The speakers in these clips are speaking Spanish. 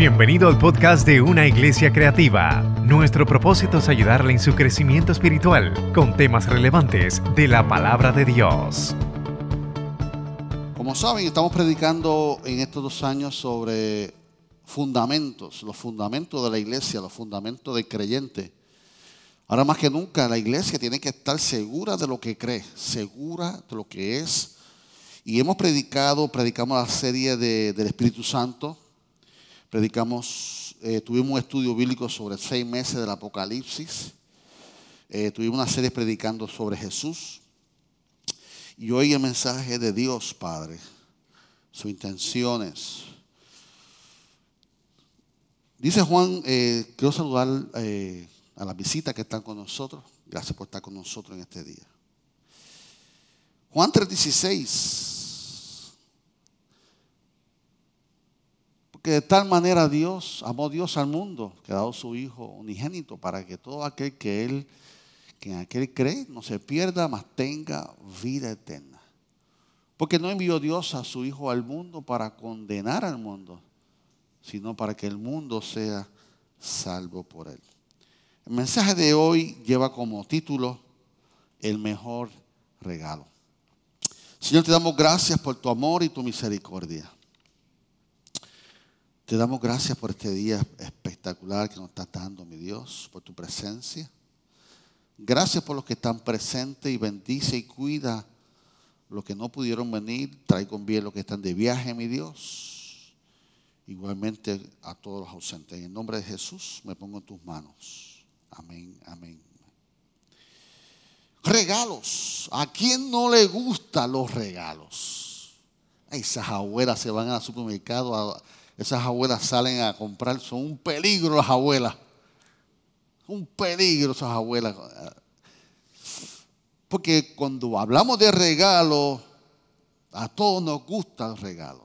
Bienvenido al podcast de Una Iglesia Creativa. Nuestro propósito es ayudarle en su crecimiento espiritual con temas relevantes de la palabra de Dios. Como saben, estamos predicando en estos dos años sobre fundamentos, los fundamentos de la iglesia, los fundamentos del creyente. Ahora más que nunca la iglesia tiene que estar segura de lo que cree, segura de lo que es. Y hemos predicado, predicamos la serie del Espíritu Santo, predicamos, eh, tuvimos un estudio bíblico sobre seis meses del Apocalipsis, eh, tuvimos una serie predicando sobre Jesús. Y hoy el mensaje de Dios, Padre, sus intenciones. Dice Juan, eh, quiero saludar a la visita que están con nosotros. Gracias por estar con nosotros en este día. Juan 3:16. Porque de tal manera Dios, amó Dios al mundo, que ha dado su Hijo unigénito para que todo aquel que Él, que en aquel cree, no se pierda, mas tenga vida eterna. Porque no envió Dios a su Hijo al mundo para condenar al mundo, sino para que el mundo sea salvo por Él. El mensaje de hoy lleva como título El mejor regalo. Señor, te damos gracias por tu amor y tu misericordia. Te damos gracias por este día espectacular que nos estás dando, mi Dios, por tu presencia. Gracias por los que están presentes y bendice y cuida los que no pudieron venir. Trae con bien los que están de viaje, mi Dios. Igualmente a todos los ausentes. En el nombre de Jesús me pongo en tus manos. Amén, amén. Regalos. ¿A quién no le gustan los regalos? Esas abuelas se van al supermercado, esas abuelas salen a comprar, son un peligro las abuelas. Un peligro esas abuelas. Porque cuando hablamos de regalos, a todos nos gustan los regalos.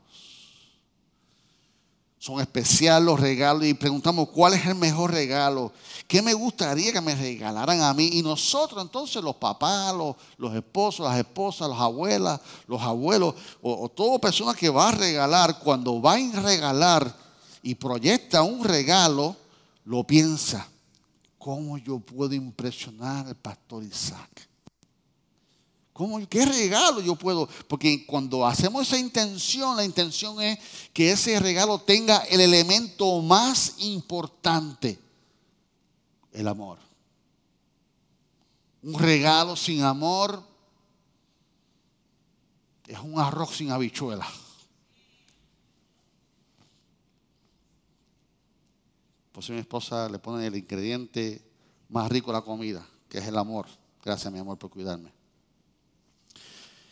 Son especiales los regalos y preguntamos cuál es el mejor regalo. ¿Qué me gustaría que me regalaran a mí? Y nosotros entonces, los papás, los, esposos, las esposas, las abuelas, los abuelos, o, o toda persona que va a regalar, cuando va a regalar y proyecta un regalo, lo piensa. ¿Cómo yo puedo impresionar al pastor Isaac? ¿Cómo, ¿Qué regalo yo puedo? Porque cuando hacemos esa intención, la intención es que ese regalo tenga el elemento más importante, el amor. Un regalo sin amor es un arroz sin habichuela. Pues mi esposa le pone el ingrediente más rico a la comida, que es el amor. Gracias, mi amor, por cuidarme.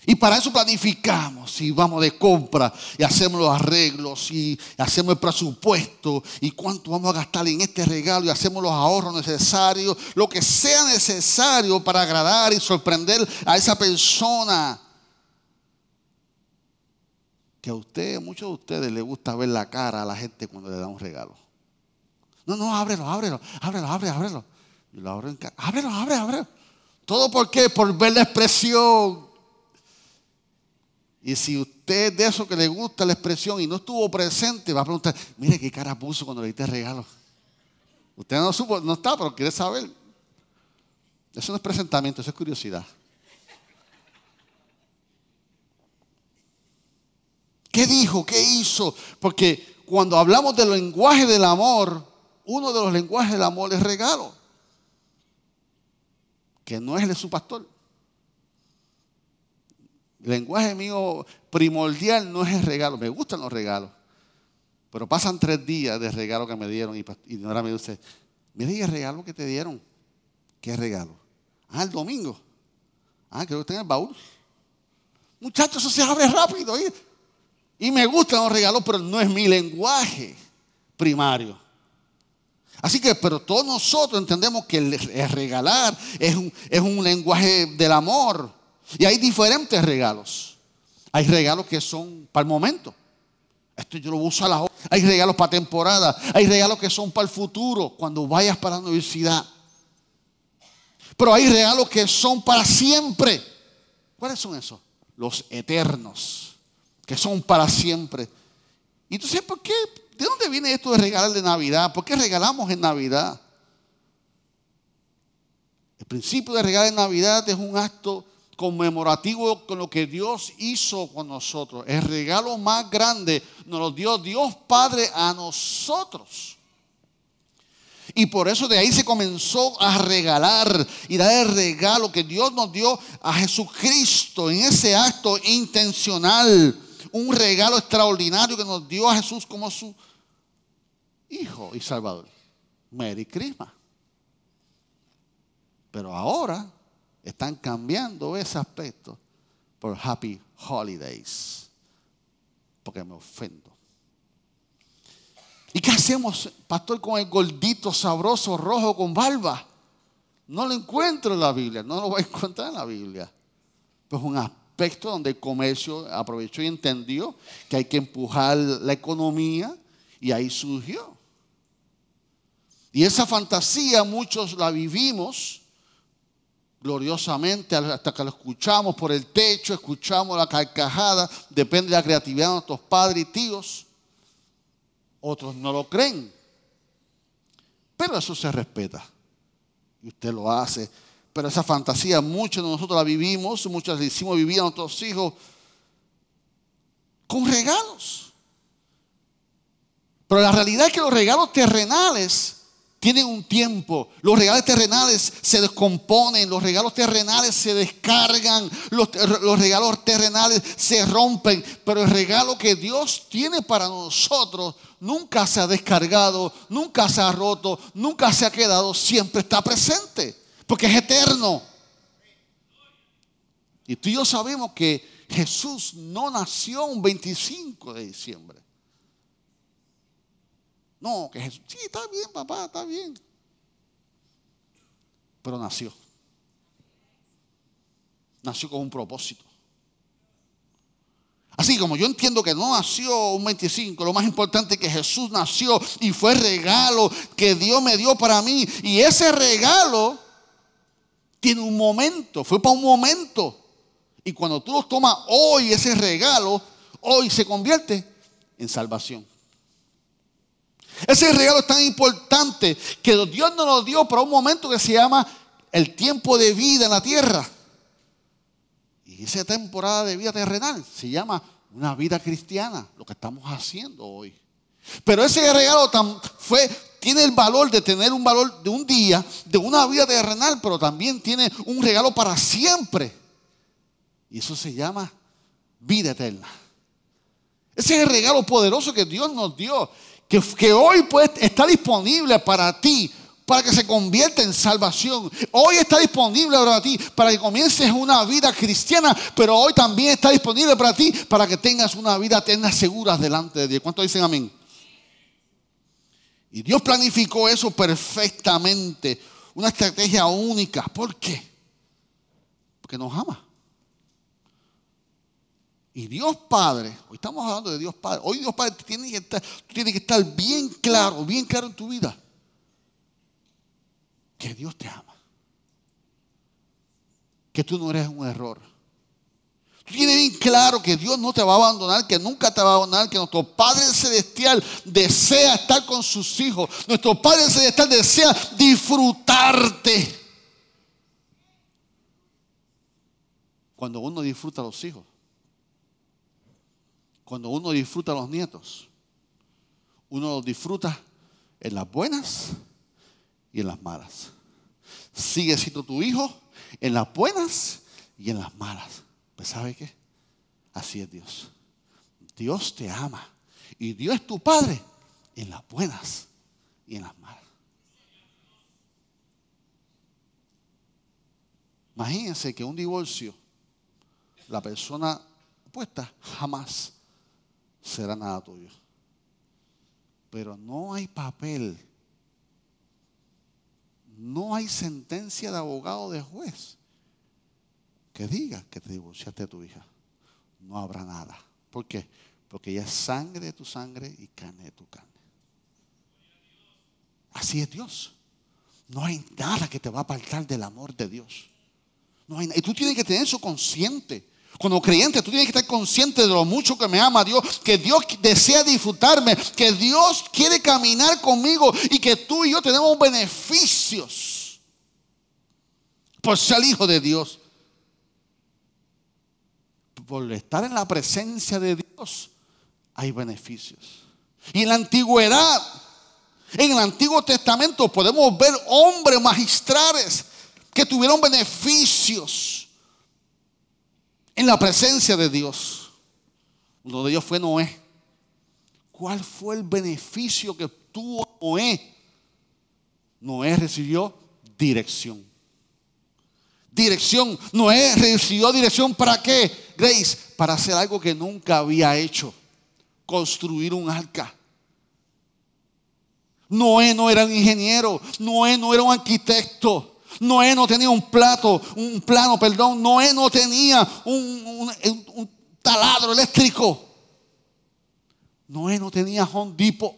Y para eso planificamos y vamos de compra y hacemos los arreglos y hacemos el presupuesto y cuánto vamos a gastar en este regalo y hacemos los ahorros necesarios, lo que sea necesario para agradar y sorprender a esa persona. Que a usted, a muchos de ustedes les gusta ver la cara a la gente cuando le da un regalo. No, no, ábrelo, ábrelo, ábrelo, ábrelo, ábrelo. Y lo abro en cara. Ábrelo, ábrelo, ábrelo. ¿Todo por qué? Por ver la expresión. Y si usted de eso que le gusta la expresión y no estuvo presente, va a preguntar, mire qué cara puso cuando le diste regalo. Usted no supo, no está, pero quiere saber. Eso no es presentamiento, eso es curiosidad. ¿Qué dijo? ¿Qué hizo? Porque cuando hablamos del lenguaje del amor, uno de los lenguajes del amor es regalo. Que no es el de su pastor. El lenguaje mío primordial no es el regalo. Me gustan los regalos. Pero pasan tres días de regalo que me dieron y, ahora me dice, mire el regalo que te dieron. ¿Qué regalo? Ah, el domingo. Ah, creo que está en el baúl. Muchachos, eso se abre rápido. Y me gustan los regalos, pero no es mi lenguaje primario. Así que, pero todos nosotros entendemos que el, regalar es un, es un lenguaje del amor. Y hay diferentes regalos. Hay regalos que son para el momento. Esto yo lo uso a la hora. Hay regalos para temporada. Hay regalos que son para el futuro, cuando vayas para la universidad. Pero hay regalos que son para siempre. ¿Cuáles son esos? Los eternos, que son para siempre. Y entonces, ¿por qué? ¿De dónde viene esto de regalar de Navidad? ¿Por qué regalamos en Navidad? El principio de regalar en Navidad es un acto conmemorativo con lo que Dios hizo con nosotros. El regalo más grande nos lo dio Dios Padre a nosotros. Y por eso de ahí se comenzó a regalar y dar el regalo que Dios nos dio a Jesucristo en ese acto intencional. Un regalo extraordinario que nos dio a Jesús como su Hijo y Salvador. Merry Christmas. Pero ahora están cambiando ese aspecto por Happy Holidays. Porque me ofendo. ¿Y qué hacemos, pastor, con el gordito sabroso rojo con barba? No lo encuentro en la Biblia, no lo voy a encontrar en la Biblia. Pues un aspecto donde el comercio aprovechó y entendió que hay que empujar la economía y ahí surgió. Y esa fantasía muchos la vivimos gloriosamente hasta que lo escuchamos por el techo, escuchamos la carcajada, depende de la creatividad de nuestros padres y tíos. Otros no lo creen. Pero eso se respeta. Y usted lo hace. Pero esa fantasía, muchos de nosotros la vivimos, muchos la hicimos vivir a nuestros hijos con regalos. Pero la realidad es que los regalos terrenales tienen un tiempo. Los regalos terrenales se descomponen, los regalos terrenales se descargan, los, los, regalos terrenales se rompen, pero el regalo que Dios tiene para nosotros nunca se ha descargado, nunca se ha roto, nunca se ha quedado, siempre está presente, porque es eterno. Y tú y yo sabemos que Jesús no nació un 25 de diciembre. No, que Jesús, sí, está bien, papá, está bien. Pero nació. Nació con un propósito. Así como yo entiendo que no nació un 25, lo más importante es que Jesús nació y fue regalo que Dios me dio para mí. Y ese regalo tiene un momento, fue para un momento. Y cuando tú lo tomas hoy, ese regalo, hoy se convierte en salvación. Ese regalo es tan importante que Dios nos lo dio para un momento que se llama el tiempo de vida en la tierra. Y esa temporada de vida terrenal se llama una vida cristiana, lo que estamos haciendo hoy. Pero ese regalo fue, tiene el valor de tener un valor de un día, de una vida terrenal, pero también tiene un regalo para siempre. Y eso se llama vida eterna. Ese es el regalo poderoso que Dios nos dio que, hoy pues, está disponible para ti, para que se convierta en salvación. Hoy está disponible para ti, para que comiences una vida cristiana, pero hoy también está disponible para ti, para que tengas una vida eterna segura delante de Dios. ¿Cuántos dicen amén? Y Dios planificó eso perfectamente, una estrategia única. ¿Por qué? Porque nos ama. Y Dios Padre, hoy estamos hablando de Dios Padre, hoy Dios Padre tiene que estar, tiene que estar bien claro, bien claro en tu vida, que Dios te ama, que tú no eres un error. Tú tienes bien claro que Dios no te va a abandonar, que nunca te va a abandonar, que nuestro Padre Celestial desea estar con sus hijos. Nuestro Padre Celestial desea disfrutarte. Cuando uno disfruta a los hijos, cuando uno disfruta los nietos, uno los disfruta en las buenas y en las malas. Sigue siendo tu hijo en las buenas y en las malas. Pues ¿sabe qué? Así es Dios. Dios te ama. Y Dios es tu Padre en las buenas y en las malas. Imagínense que un divorcio, la persona opuesta jamás será nada tuyo. Pero no hay papel, no hay sentencia de abogado de juez que diga que te divorciaste de tu hija. No habrá nada. ¿Por qué? Porque ella es sangre de tu sangre y carne de tu carne. Así es Dios. No hay nada que te va a apartar del amor de Dios. No hay, y tú tienes que tener eso consciente. Como creyente, tú tienes que estar consciente de lo mucho que me ama Dios, que Dios desea disfrutarme, que Dios quiere caminar conmigo y que tú y yo tenemos beneficios por ser hijo de Dios. Por estar en la presencia de Dios hay beneficios. Y en la antigüedad, en el Antiguo Testamento podemos ver hombres magistrales que tuvieron beneficios en la presencia de Dios. Uno de ellos fue Noé. ¿Cuál fue el beneficio que tuvo Noé? Noé recibió dirección. Dirección. Noé recibió dirección para qué? Grace, para hacer algo que nunca había hecho. Construir un arca. Noé no era un ingeniero. Noé no era un arquitecto. Noé no tenía un plato, un plano, perdón. Noé no tenía un, taladro eléctrico. Noé no tenía hondipo.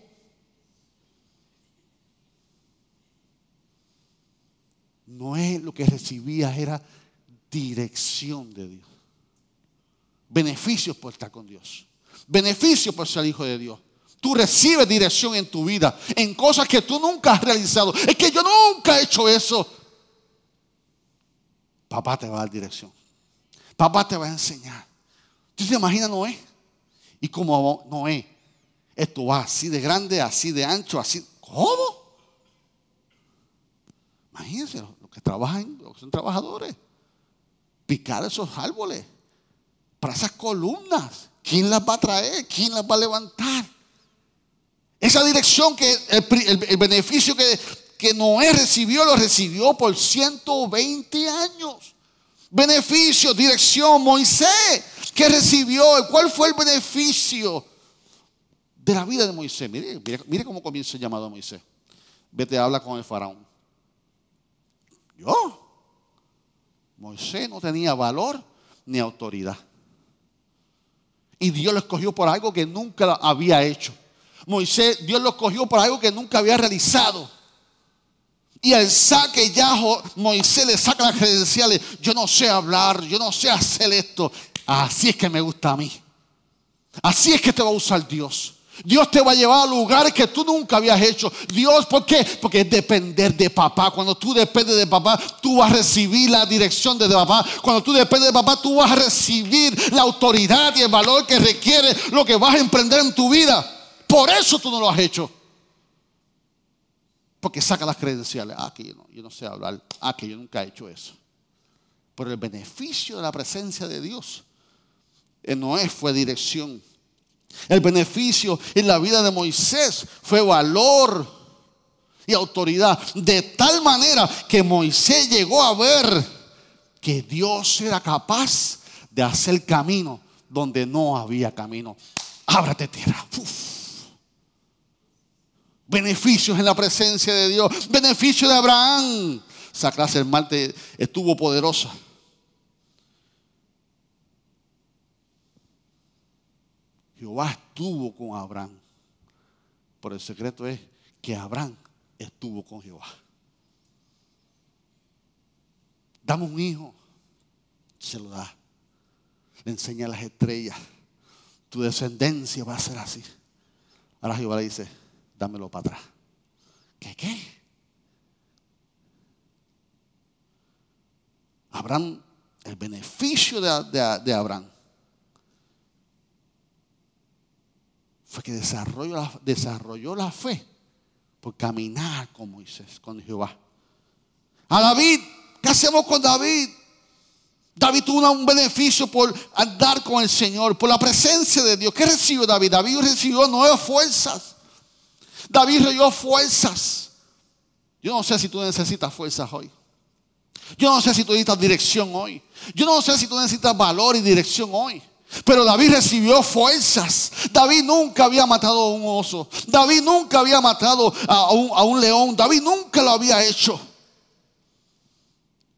Noé lo que recibía era dirección de Dios. Beneficios por estar con Dios. Beneficios por ser hijo de Dios. Tú recibes dirección en tu vida, en cosas que tú nunca has realizado. Es que yo nunca he hecho eso. Papá te va a dar dirección. Papá te va a enseñar. ¿Tú te imaginas Noé? Y como Noé, esto va así de grande, así de ancho, así. ¿Cómo? Imagínense los que trabajan, los que son trabajadores. Picar esos árboles para esas columnas. ¿Quién las va a traer? ¿Quién las va a levantar? Esa dirección que el beneficio que que Noé recibió, lo recibió por 120 años. Beneficio, dirección, Moisés, que recibió, ¿cuál fue el beneficio de la vida de Moisés? Mire, mire, cómo comienza el llamado a Moisés. Vete, habla con el faraón. Yo, Moisés no tenía valor ni autoridad. Y Dios lo escogió por algo que nunca había hecho. Moisés, Dios lo escogió por algo que nunca había realizado. Y al saque ya Moisés le saca las credenciales. Yo no sé hablar, yo no sé hacer esto. Así es que me gusta a mí. Así es que te va a usar Dios. Dios te va a llevar a lugares que tú nunca habías hecho. Dios, ¿por qué? Porque es depender de papá. Cuando tú dependes de papá, tú vas a recibir la dirección de papá. Cuando tú dependes de papá, tú vas a recibir la autoridad y el valor que requiere lo que vas a emprender en tu vida. Por eso tú no lo has hecho. Porque saca las credenciales. Ah, que yo no, yo no sé hablar. Ah, que yo nunca he hecho eso. Pero el beneficio de la presencia de Dios en Noé fue dirección. El beneficio en la vida de Moisés fue valor y autoridad. De tal manera que Moisés llegó a ver que Dios era capaz de hacer camino donde no había camino. Ábrate tierra. Beneficios en la presencia de Dios. Beneficio de Abraham. Esa clase del estuvo poderosa. Jehová estuvo con Abraham. Por el secreto es que Abraham estuvo con Jehová. Damos un hijo, se lo da. Le enseña las estrellas. Tu descendencia va a ser así. Ahora Jehová le dice, dámelo para atrás. ¿Qué qué? Abraham, el beneficio de, Abraham fue que desarrolló la, desarrolló la fe por caminar con Moisés, con Jehová. A David, ¿qué hacemos con David? David tuvo un beneficio por andar con el Señor, por la presencia de Dios. ¿Qué recibió David? David recibió nuevas fuerzas. David reyó fuerzas. Yo no sé si tú necesitas fuerzas hoy. Yo no sé si tú necesitas dirección hoy. Yo no sé si tú necesitas valor y dirección hoy. Pero David recibió fuerzas. David nunca había matado a un oso. David nunca había matado a un, a un león. David nunca lo había hecho.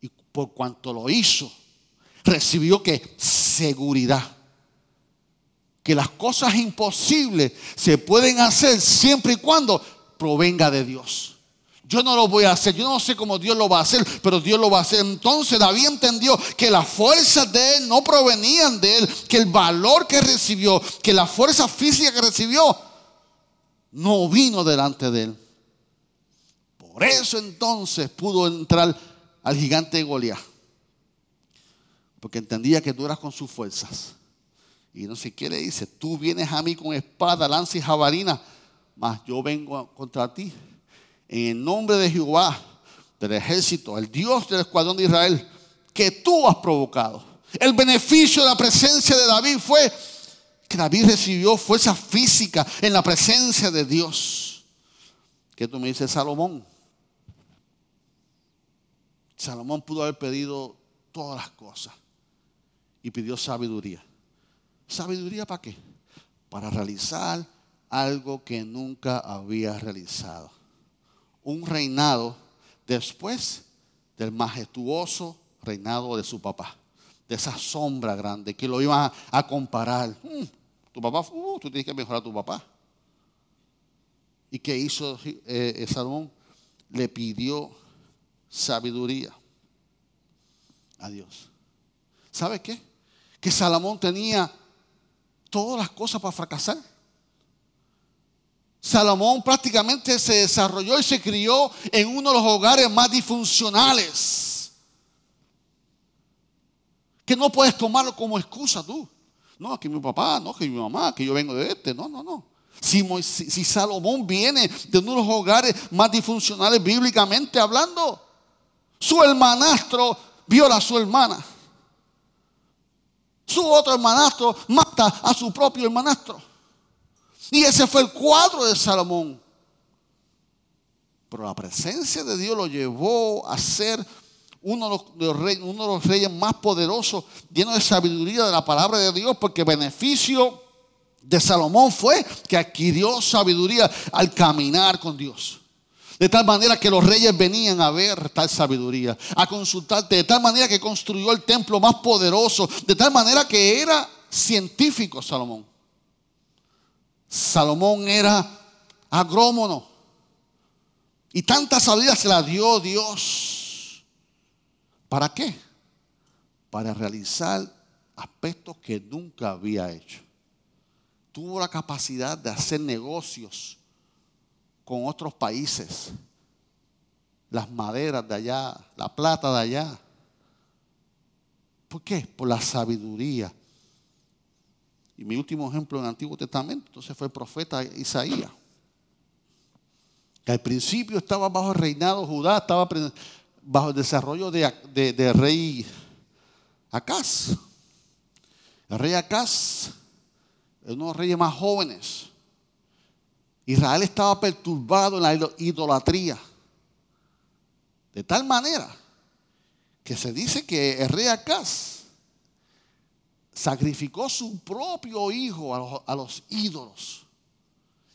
Y por cuanto lo hizo, recibió que seguridad que las cosas imposibles se pueden hacer siempre y cuando provenga de Dios. Yo no lo voy a hacer, yo no sé cómo Dios lo va a hacer, pero Dios lo va a hacer. Entonces David entendió que las fuerzas de él no provenían de él, que el valor que recibió, que la fuerza física que recibió, no vino delante de él. Por eso entonces pudo entrar al gigante Goliat. Porque entendía que tú eras con sus fuerzas. Y no sé qué le dice, tú vienes a mí con espada, lanza y jabalina, mas yo vengo contra ti. En el nombre de Jehová, del ejército, el Dios del escuadrón de Israel, que tú has provocado. El beneficio de la presencia de David fue que David recibió fuerza física en la presencia de Dios. ¿Qué tú me dices, Salomón? Salomón pudo haber pedido todas las cosas y pidió sabiduría. ¿Sabiduría para qué? Para realizar algo que nunca había realizado. Un reinado después del majestuoso reinado de su papá. De esa sombra grande que lo iban a, comparar. Mm, tu papá, uh, tú tienes que mejorar a tu papá. ¿Y qué hizo eh, Salomón? Le pidió sabiduría a Dios. ¿Sabe qué? Que Salomón tenía todas las cosas para fracasar. Salomón prácticamente se desarrolló y se crió en uno de los hogares más disfuncionales. Que no puedes tomarlo como excusa tú. No, que mi papá, no, que mi mamá, que yo vengo de este. No, no, no. Si, si Salomón viene de uno de los hogares más disfuncionales bíblicamente hablando, su hermanastro viola a su hermana. Su otro hermanastro mata a su propio hermanastro. Y ese fue el cuadro de Salomón. Pero la presencia de Dios lo llevó a ser uno de, los reyes, uno de los reyes más poderosos, lleno de sabiduría de la palabra de Dios, porque beneficio de Salomón fue que adquirió sabiduría al caminar con Dios. De tal manera que los reyes venían a ver tal sabiduría, a consultarte. De tal manera que construyó el templo más poderoso. De tal manera que era científico Salomón. Salomón era agrómono. Y tanta sabiduría se la dio Dios. ¿Para qué? Para realizar aspectos que nunca había hecho. Tuvo la capacidad de hacer negocios con otros países. Las maderas de allá, la plata de allá. ¿Por qué? Por la sabiduría. Y mi último ejemplo en el Antiguo Testamento, entonces fue el profeta Isaías. Que al principio estaba bajo el reinado Judá, estaba bajo el desarrollo de, de rey Acaz. El rey Acaz uno de los reyes más jóvenes. Israel estaba perturbado en la idolatría. De tal manera que se dice que el rey Acaz sacrificó su propio hijo a los, ídolos.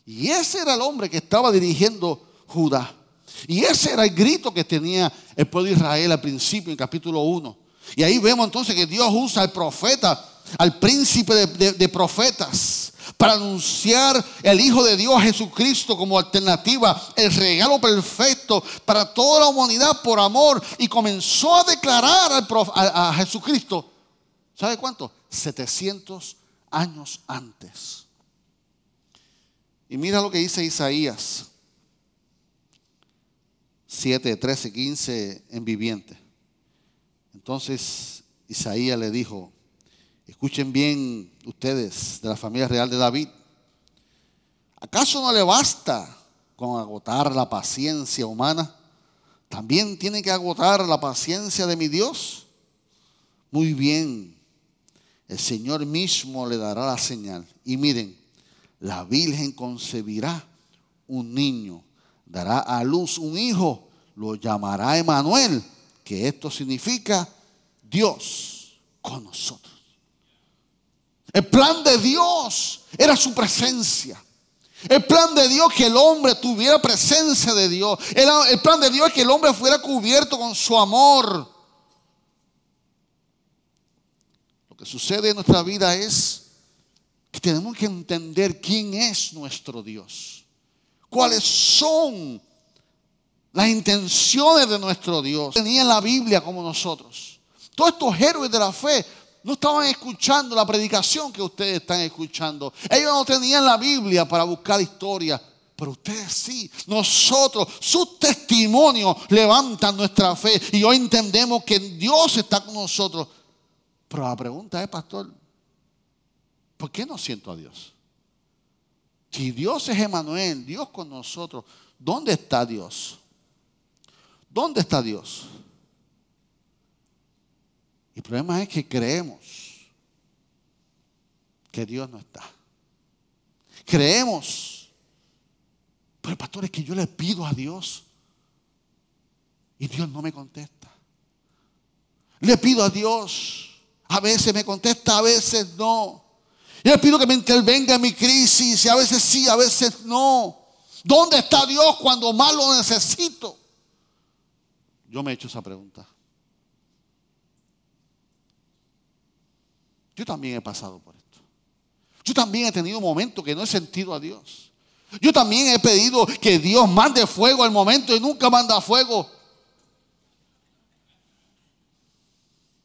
Y ese era el hombre que estaba dirigiendo Judá. Y ese era el grito que tenía el pueblo de Israel al principio, en capítulo 1. Y ahí vemos entonces que Dios usa al profeta, al príncipe de profetas, para anunciar el Hijo de Dios Jesucristo como alternativa, el regalo perfecto para toda la humanidad por amor y comenzó a declarar a, Jesucristo, ¿sabe cuánto? 700 años antes. Y mira lo que dice Isaías 7, 13, 15 en viviente. Entonces Isaías le dijo, Escuchen bien ustedes de la familia real de David. ¿Acaso no le basta con agotar la paciencia humana? ¿También tiene que agotar la paciencia de mi Dios? Muy bien, el Señor mismo le dará la señal. Y miren, la Virgen concebirá un niño, dará a luz un hijo, lo llamará Emanuel, que esto significa Dios con nosotros. El plan de Dios era su presencia. El plan de Dios que el hombre tuviera presencia de Dios. El, plan de Dios es que el hombre fuera cubierto con su amor. Lo que sucede en nuestra vida es que tenemos que entender quién es nuestro Dios. Cuáles son las intenciones de nuestro Dios. Tenían la Biblia como nosotros. Todos estos héroes de la fe no estaban escuchando la predicación que ustedes están escuchando. Ellos no tenían la Biblia para buscar historia. Pero ustedes sí, nosotros, sus testimonios levantan nuestra fe y hoy entendemos que Dios está con nosotros. Pero la pregunta es, pastor, ¿por qué no siento a Dios? Si Dios es Emanuel, Dios con nosotros, ¿dónde está Dios? ¿Dónde está Dios? El problema es que creemos que Dios no está. Creemos. Pero pastor, es que yo le pido a Dios y Dios no me contesta. Le pido a Dios. A veces me contesta, a veces no. Y le pido que me intervenga en mi crisis y a veces sí, a veces no. ¿Dónde está Dios cuando más lo necesito? Yo me he hecho esa pregunta. Yo también he pasado por esto. Yo también he tenido momentos que no he sentido a Dios. Yo también he pedido que Dios mande fuego al momento y nunca manda fuego.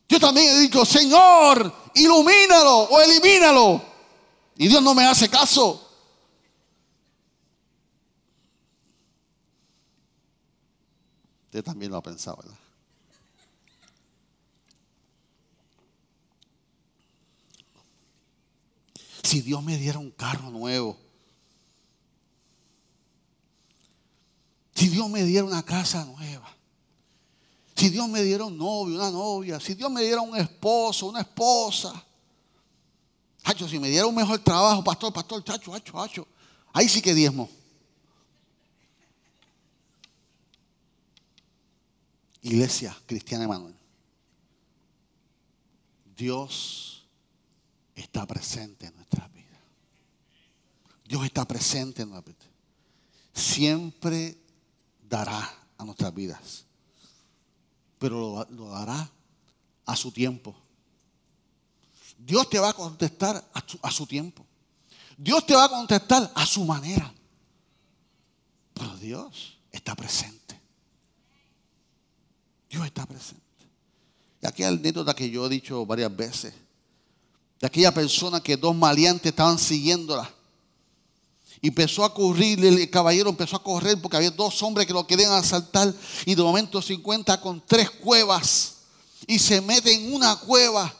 Yo también he dicho, Señor, ilumínalo o elimínalo. Y Dios no me hace caso. Usted también lo ha pensado, ¿verdad? Si Dios me diera un carro nuevo, si Dios me diera una casa nueva, si Dios me diera un novio, una novia, si Dios me diera un esposo, una esposa, Hacho, si me diera un mejor trabajo, pastor, pastor, chacho, hacho, hacho, ahí sí que diezmo. Iglesia Cristiana Emanuel. Dios está presente en nuestras vidas. Dios está presente en nuestras vidas. Siempre dará a nuestras vidas. Pero lo, dará a su tiempo. Dios te va a contestar a su, tiempo. Dios te va a contestar a su manera. Pero Dios está presente. Dios está presente. Y aquí hay anécdota que yo he dicho varias veces de aquella persona que dos maleantes estaban siguiéndola. Y empezó a correr, el caballero empezó a correr porque había dos hombres que lo querían asaltar y de momento se encuentra con tres cuevas y se mete en una cueva.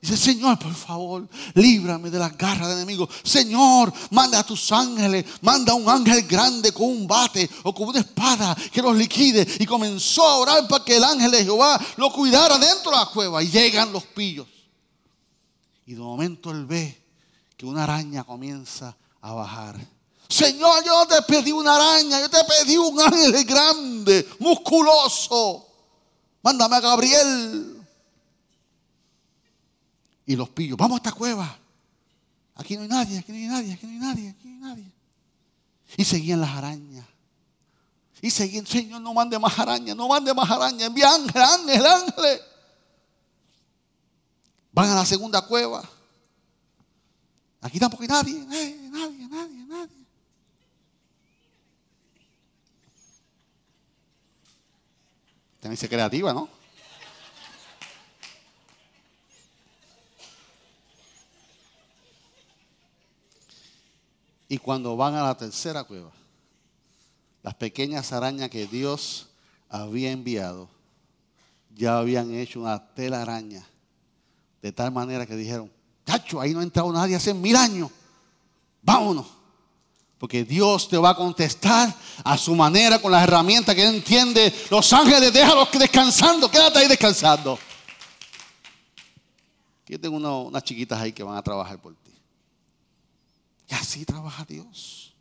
Dice, Señor, por favor, líbrame de las garras del enemigo. Señor, manda a tus ángeles, manda a un ángel grande con un bate o con una espada que los liquide. Y comenzó a orar para que el ángel de Jehová lo cuidara dentro de la cueva. Y llegan los pillos. Y de momento él ve que una araña comienza a bajar. Señor, yo te pedí una araña, yo te pedí un ángel grande, musculoso. Mándame a Gabriel. Y los pillos, vamos a esta cueva. Aquí no hay nadie, aquí no hay nadie, aquí no hay nadie, aquí no hay nadie. Y seguían las arañas. Y seguían, Señor, no mande más arañas, no mande más arañas. Envía ángel, ángel, ángel. Van a la segunda cueva. Aquí tampoco hay nadie, nadie, nadie, nadie, nadie. También se creativa, ¿no? Y cuando van a la tercera cueva, las pequeñas arañas que Dios había enviado ya habían hecho una tela araña de tal manera que dijeron, cacho, ahí no ha entrado nadie hace mil años. Vámonos. Porque Dios te va a contestar a su manera, con las herramientas que Él entiende. Los ángeles, déjalos descansando, quédate ahí descansando. Yo tengo unas chiquitas ahí que van a trabajar por ti. Y así trabaja Dios.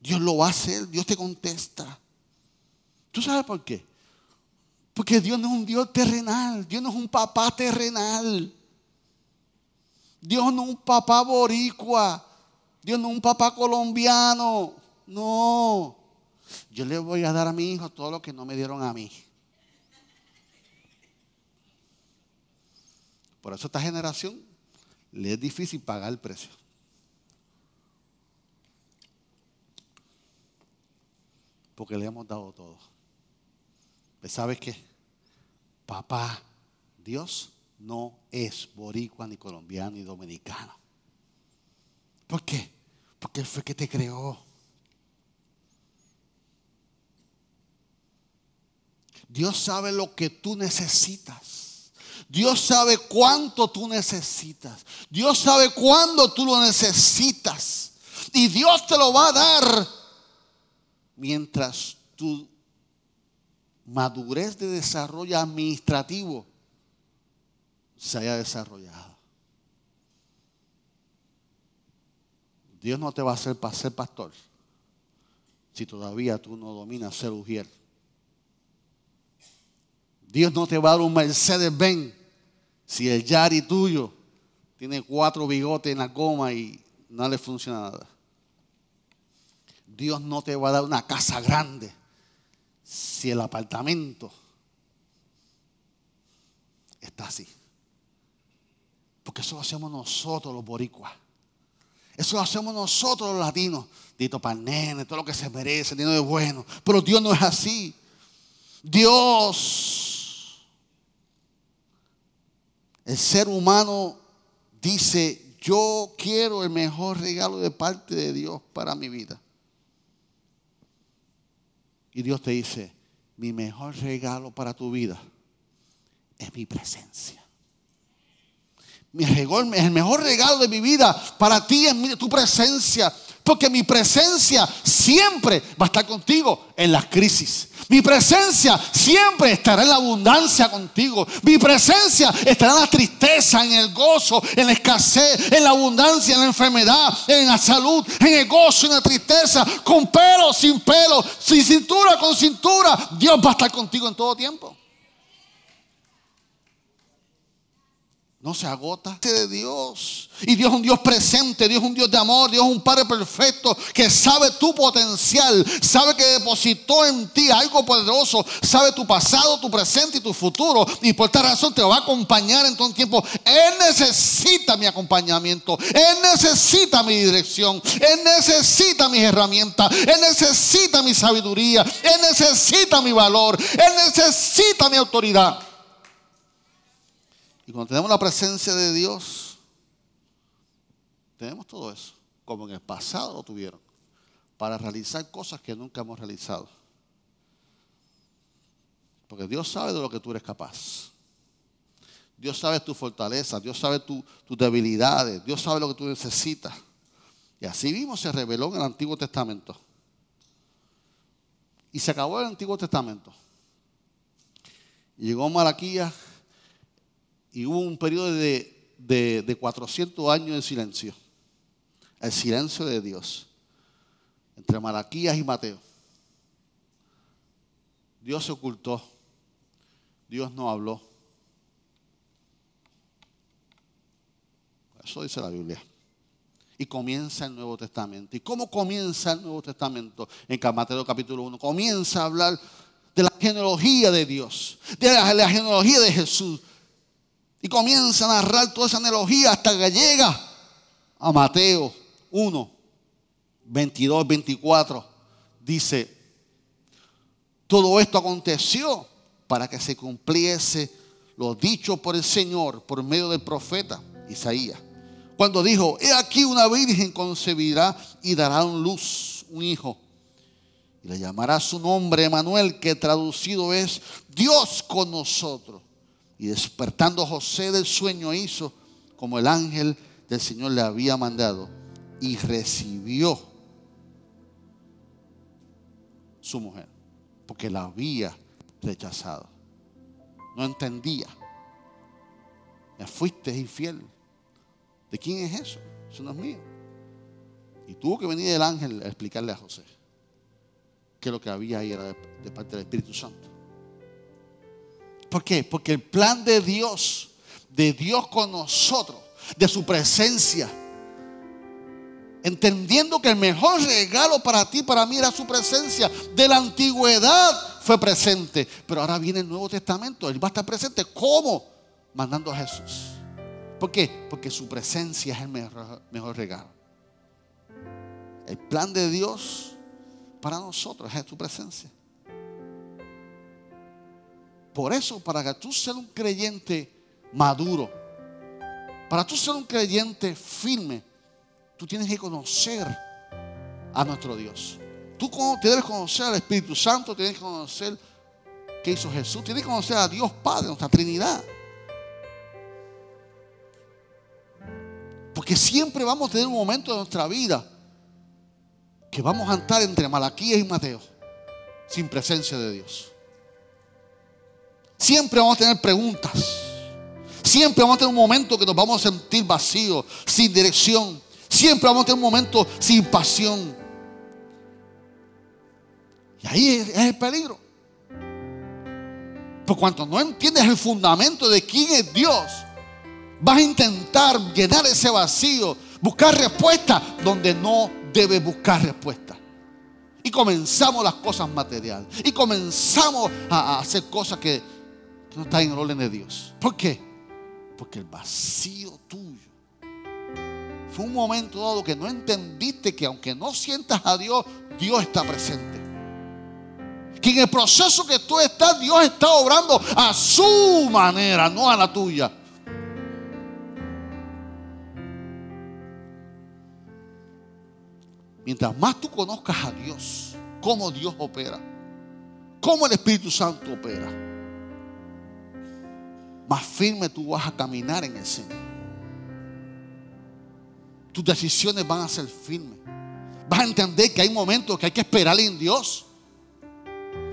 Dios lo va a hacer, Dios te contesta. ¿Tú sabes por qué? Porque Dios no es un Dios terrenal, Dios no es un papá terrenal. Dios no es un papá boricua, Dios no es un papá colombiano. No, yo le voy a dar a mi hijo todo lo que no me dieron a mí. Por eso a esta generación le es difícil pagar el precio. Porque le hemos dado todo. ¿Sabes qué? Papá, Dios no es boricua, ni colombiano, ni dominicano. ¿Por qué? Porque Él fue que te creó. Dios sabe lo que tú necesitas. Dios sabe cuánto tú necesitas. Dios sabe cuándo tú lo necesitas. Y Dios te lo va a dar mientras tu madurez de desarrollo administrativo se haya desarrollado. Dios no te va a hacer para ser pastor si todavía tú no dominas ser ujier. Dios no te va a dar un Mercedes Benz si el Yari tuyo tiene cuatro bigotes en la goma y no le funciona nada. Dios no te va a dar una casa grande si el apartamento está así. Porque eso lo hacemos nosotros los boricuas. Eso lo hacemos nosotros los latinos. Dito para nene, todo lo que se merece, dinero de bueno. Pero Dios no es así. Dios, el ser humano dice, yo quiero el mejor regalo de parte de Dios para mi vida. Y Dios te dice, mi mejor regalo para tu vida es mi presencia. Mi el mejor regalo de mi vida para ti es tu presencia. Porque mi presencia siempre va a estar contigo en las crisis. Mi presencia siempre estará en la abundancia contigo. Mi presencia estará en la tristeza, en el gozo, en la escasez, en la abundancia, en la enfermedad, en la salud, en el gozo, en la tristeza, con pelo, sin pelo, sin cintura, con cintura. Dios va a estar contigo en todo tiempo. No se agota de Dios. Y Dios es un Dios presente, Dios es un Dios de amor, Dios es un Padre perfecto que sabe tu potencial, sabe que depositó en ti algo poderoso, sabe tu pasado, tu presente y tu futuro. Y por esta razón te va a acompañar en todo el tiempo. Él necesita mi acompañamiento, Él necesita mi dirección, Él necesita mis herramientas, Él necesita mi sabiduría, Él necesita mi valor, Él necesita mi autoridad. Y cuando tenemos la presencia de Dios, tenemos todo eso, como en el pasado lo tuvieron, para realizar cosas que nunca hemos realizado. Porque Dios sabe de lo que tú eres capaz. Dios sabe tu fortaleza, Dios sabe tus debilidades, Dios sabe lo que tú necesitas. Y así mismo se reveló en el Antiguo Testamento. Y se acabó el Antiguo Testamento. Llegó Malaquías y hubo un periodo de, de, 400 años de silencio. El silencio de Dios. Entre Malaquías y Mateo. Dios se ocultó. Dios no habló. Eso dice la Biblia. Y comienza el Nuevo Testamento. ¿Y cómo comienza el Nuevo Testamento? En Mateo capítulo 1. Comienza a hablar de la genealogía de Dios, de la genealogía de Jesús, y comienza a narrar toda esa analogía hasta que llega a Mateo 1, 22, 24. Dice, todo esto aconteció para que se cumpliese lo dicho por el Señor por medio del profeta Isaías. Cuando dijo, he aquí una virgen concebirá y dará un luz, un hijo. Y le llamará su nombre Emanuel, que traducido es Dios con nosotros. Y despertando José del sueño hizo como el ángel del Señor le había mandado y recibió su mujer, porque la había rechazado. No entendía. Me fuiste infiel. ¿De quién es eso? Eso no es mío. Y tuvo que venir el ángel a explicarle a José que lo que había ahí era de parte del Espíritu Santo. ¿Por qué? Porque el plan de Dios, de Dios con nosotros, de su presencia, entendiendo que el mejor regalo para ti, para mí, era su presencia, de la antigüedad fue presente, pero ahora viene el Nuevo Testamento, Él va a estar presente. ¿Cómo? Mandando a Jesús. ¿Por qué? Porque su presencia es el mejor, regalo. El plan de Dios para nosotros es tu presencia. Por eso, para que tú seas un creyente maduro, para tú ser un creyente firme, tú tienes que conocer a nuestro Dios. Tú te debes conocer al Espíritu Santo, tienes que conocer qué hizo Jesús, tienes que conocer a Dios Padre, nuestra Trinidad. Porque siempre vamos a tener un momento de nuestra vida que vamos a estar entre Malaquías y Mateo sin presencia de Dios. Siempre vamos a tener preguntas. Siempre vamos a tener un momento que nos vamos a sentir vacíos, sin dirección. Siempre vamos a tener un momento sin pasión. Y ahí es, el peligro. Por cuanto no entiendes el fundamento de quién es Dios, vas a intentar llenar ese vacío, buscar respuesta donde no debe buscar respuesta. Y comenzamos las cosas materiales. Y comenzamos a, hacer cosas que, no están en el orden de Dios. ¿Por qué? Porque el vacío tuyo fue un momento dado que no entendiste que aunque no sientas a Dios, Dios está presente. Que en el proceso que tú estás, Dios está obrando a su manera, no a la tuya. Mientras más tú conozcas a Dios, cómo Dios opera, cómo el Espíritu Santo opera, más firme tú vas a caminar en el Señor. Tus decisiones van a ser firmes. Vas a entender que hay momentos que hay que esperar en Dios.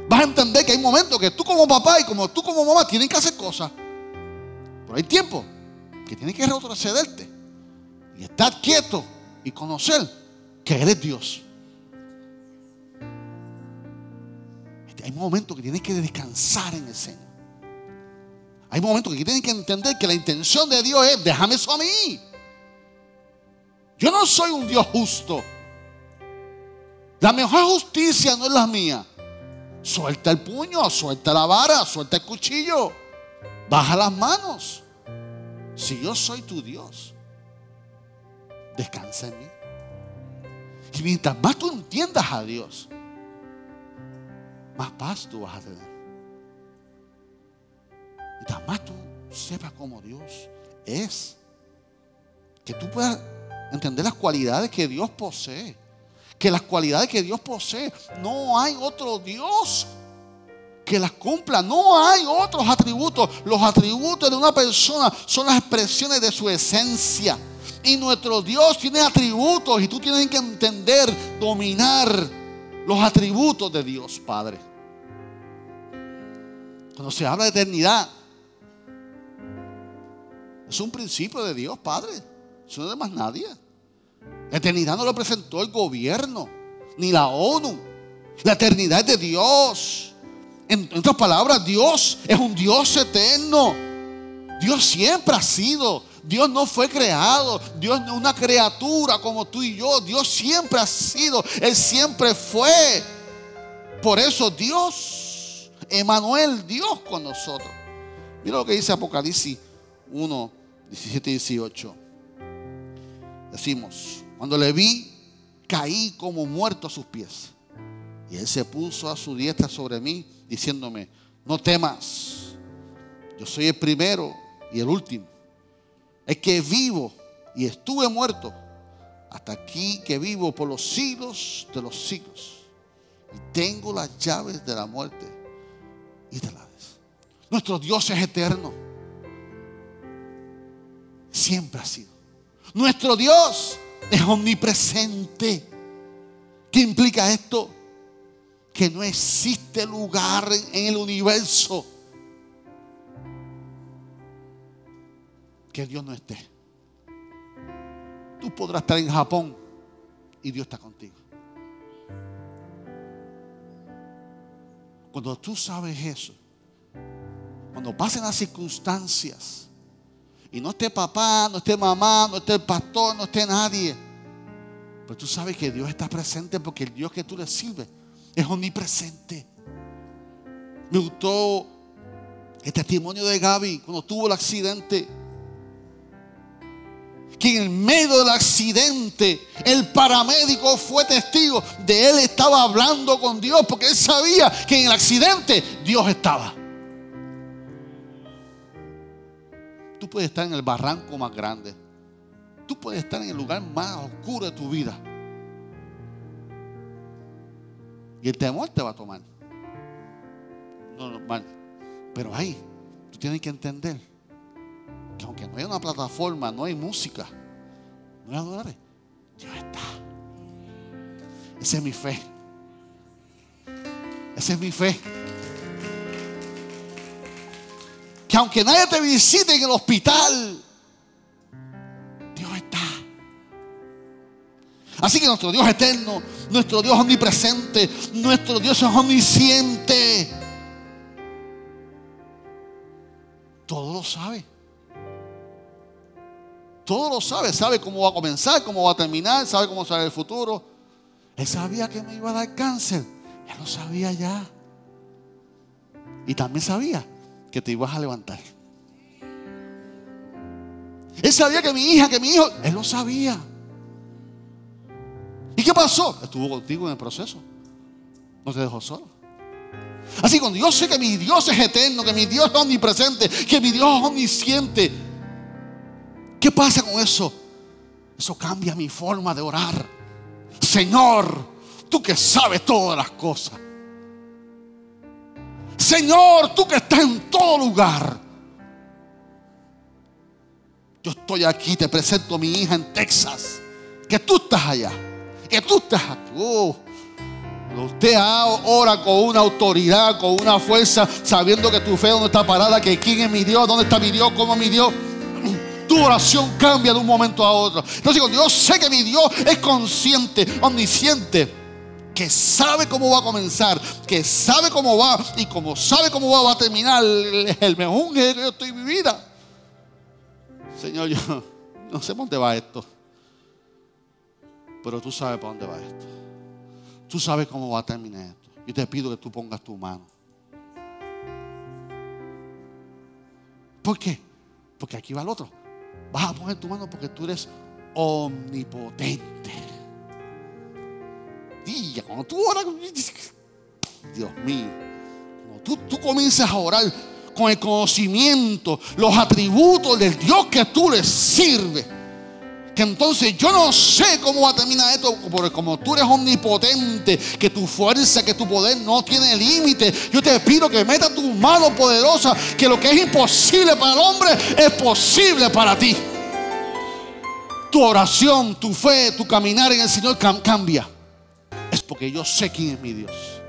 Vas a entender que hay momentos que tú como papá y como tú como mamá tienen que hacer cosas. Pero hay tiempo que tienes que retrocederte y estar quieto y conocer que Él es Dios. Hay momentos que tienes que descansar en el Señor. Hay momentos que tienes que entender que la intención de Dios es, déjame eso a mí. Yo no soy un Dios justo. La mejor justicia no es la mía. Suelta el puño, suelta la vara, suelta el cuchillo. Baja las manos. Si yo soy tu Dios, descansa en mí. Y mientras más tú entiendas a Dios, más paz tú vas a tener. Mientras más tú sepas cómo Dios es, que tú puedas entender las cualidades que Dios posee. Que las cualidades que Dios posee, no hay otro Dios que las cumpla. No hay otros atributos. Los atributos de una persona son las expresiones de su esencia. Y nuestro Dios tiene atributos y tú tienes que entender, dominar los atributos de Dios, Padre. Cuando se habla de eternidad, es un principio de Dios, Padre. Eso no es de más nadie. La eternidad no lo presentó el gobierno, ni la ONU. La eternidad es de Dios. En otras palabras, Dios es un Dios eterno. Dios siempre ha sido. Dios no fue creado. Dios no es una criatura como tú y yo. Dios siempre ha sido. Él siempre fue. Por eso Dios, Emanuel, Dios con nosotros. Mira lo que dice Apocalipsis 1, 17 y 18. Decimos, cuando le vi, caí como muerto a sus pies. Y él se puso a su diestra sobre mí, diciéndome, no temas, yo soy el primero y el último es que vivo y estuve muerto hasta aquí que vivo por los siglos de los siglos. Y tengo las llaves de la muerte y de la vez. Nuestro Dios es eterno. Siempre ha sido. Nuestro Dios es omnipresente. ¿Qué implica esto? Que no existe lugar en el universo que Dios no esté. Tú podrás estar en Japón y Dios está contigo. Cuando tú sabes eso, cuando pasen las circunstancias y no esté papá, no esté mamá, no esté el pastor, no esté nadie, pero tú sabes que Dios está presente porque el Dios que tú le sirves es omnipresente. Me gustó el testimonio de Gaby cuando tuvo el accidente que en el medio del accidente el paramédico fue testigo de él estaba hablando con Dios porque él sabía que en el accidente Dios estaba. Tú puedes estar en el barranco más grande. Tú puedes estar en el lugar más oscuro de tu vida. Y el temor te va a tomar. No normal. Pero ahí, tú tienes que entender que aunque no hay una plataforma, no hay música, no hay adorar, Dios está. Esa es mi fe. Esa es mi fe. Aunque nadie te visite en el hospital, Dios está. Así que nuestro Dios eterno, nuestro Dios omnipresente, nuestro Dios es omnisciente. Todo lo sabe. Todo lo sabe. Sabe cómo va a comenzar, cómo va a terminar, sabe cómo será el futuro. Él sabía que me iba a dar cáncer. Él lo sabía ya. Y también sabía que te ibas a levantar. Él sabía que mi hija, que mi hijo, él lo sabía. ¿Y qué pasó? Estuvo contigo en el proceso. No te dejó solo. Así cuando yo sé que mi Dios es eterno, que mi Dios es omnipresente, que mi Dios es omnisciente, ¿qué pasa con eso? Eso cambia mi forma de orar. Señor, tú que sabes todas las cosas. Señor, tú que estás en todo lugar. Yo estoy aquí, te presento a mi hija en Texas. Que tú estás allá. Que tú estás aquí. Oh, usted ora con una autoridad, con una fuerza, sabiendo que tu fe no está parada, que quién es mi Dios, dónde está mi Dios, cómo es mi Dios. Tu oración cambia de un momento a otro. Entonces, cuando yo sé que mi Dios es consciente, omnisciente, que sabe cómo va a comenzar, que sabe cómo va y como sabe cómo va, a terminar el, mejor que yo estoy en mi vida. Señor, yo no sé por dónde va esto, pero tú sabes para dónde va esto. Tú sabes cómo va a terminar esto. Yo te pido que tú pongas tu mano. ¿Por qué? Porque aquí va el otro. Vas a poner tu mano porque tú eres omnipotente cuando tú oras, Dios mío, cuando tú, tú comienzas a orar con el conocimiento, los atributos del Dios que tú le sirves. Que entonces yo no sé cómo va a terminar esto, porque como tú eres omnipotente, que tu fuerza, que tu poder no tiene límite, yo te pido que metas tu mano poderosa, que lo que es imposible para el hombre es posible para ti. Tu oración, tu fe, tu caminar en el Señor cambia porque yo sé quién es mi Dios.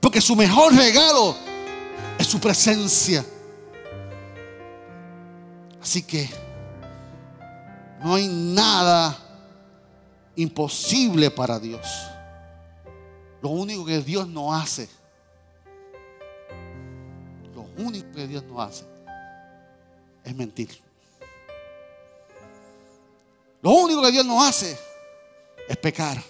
Porque su mejor regalo es su presencia. Así que no hay nada imposible para Dios. Lo único que Dios no hace, lo único que Dios no hace es mentir. Lo único que Dios no hace es pecar.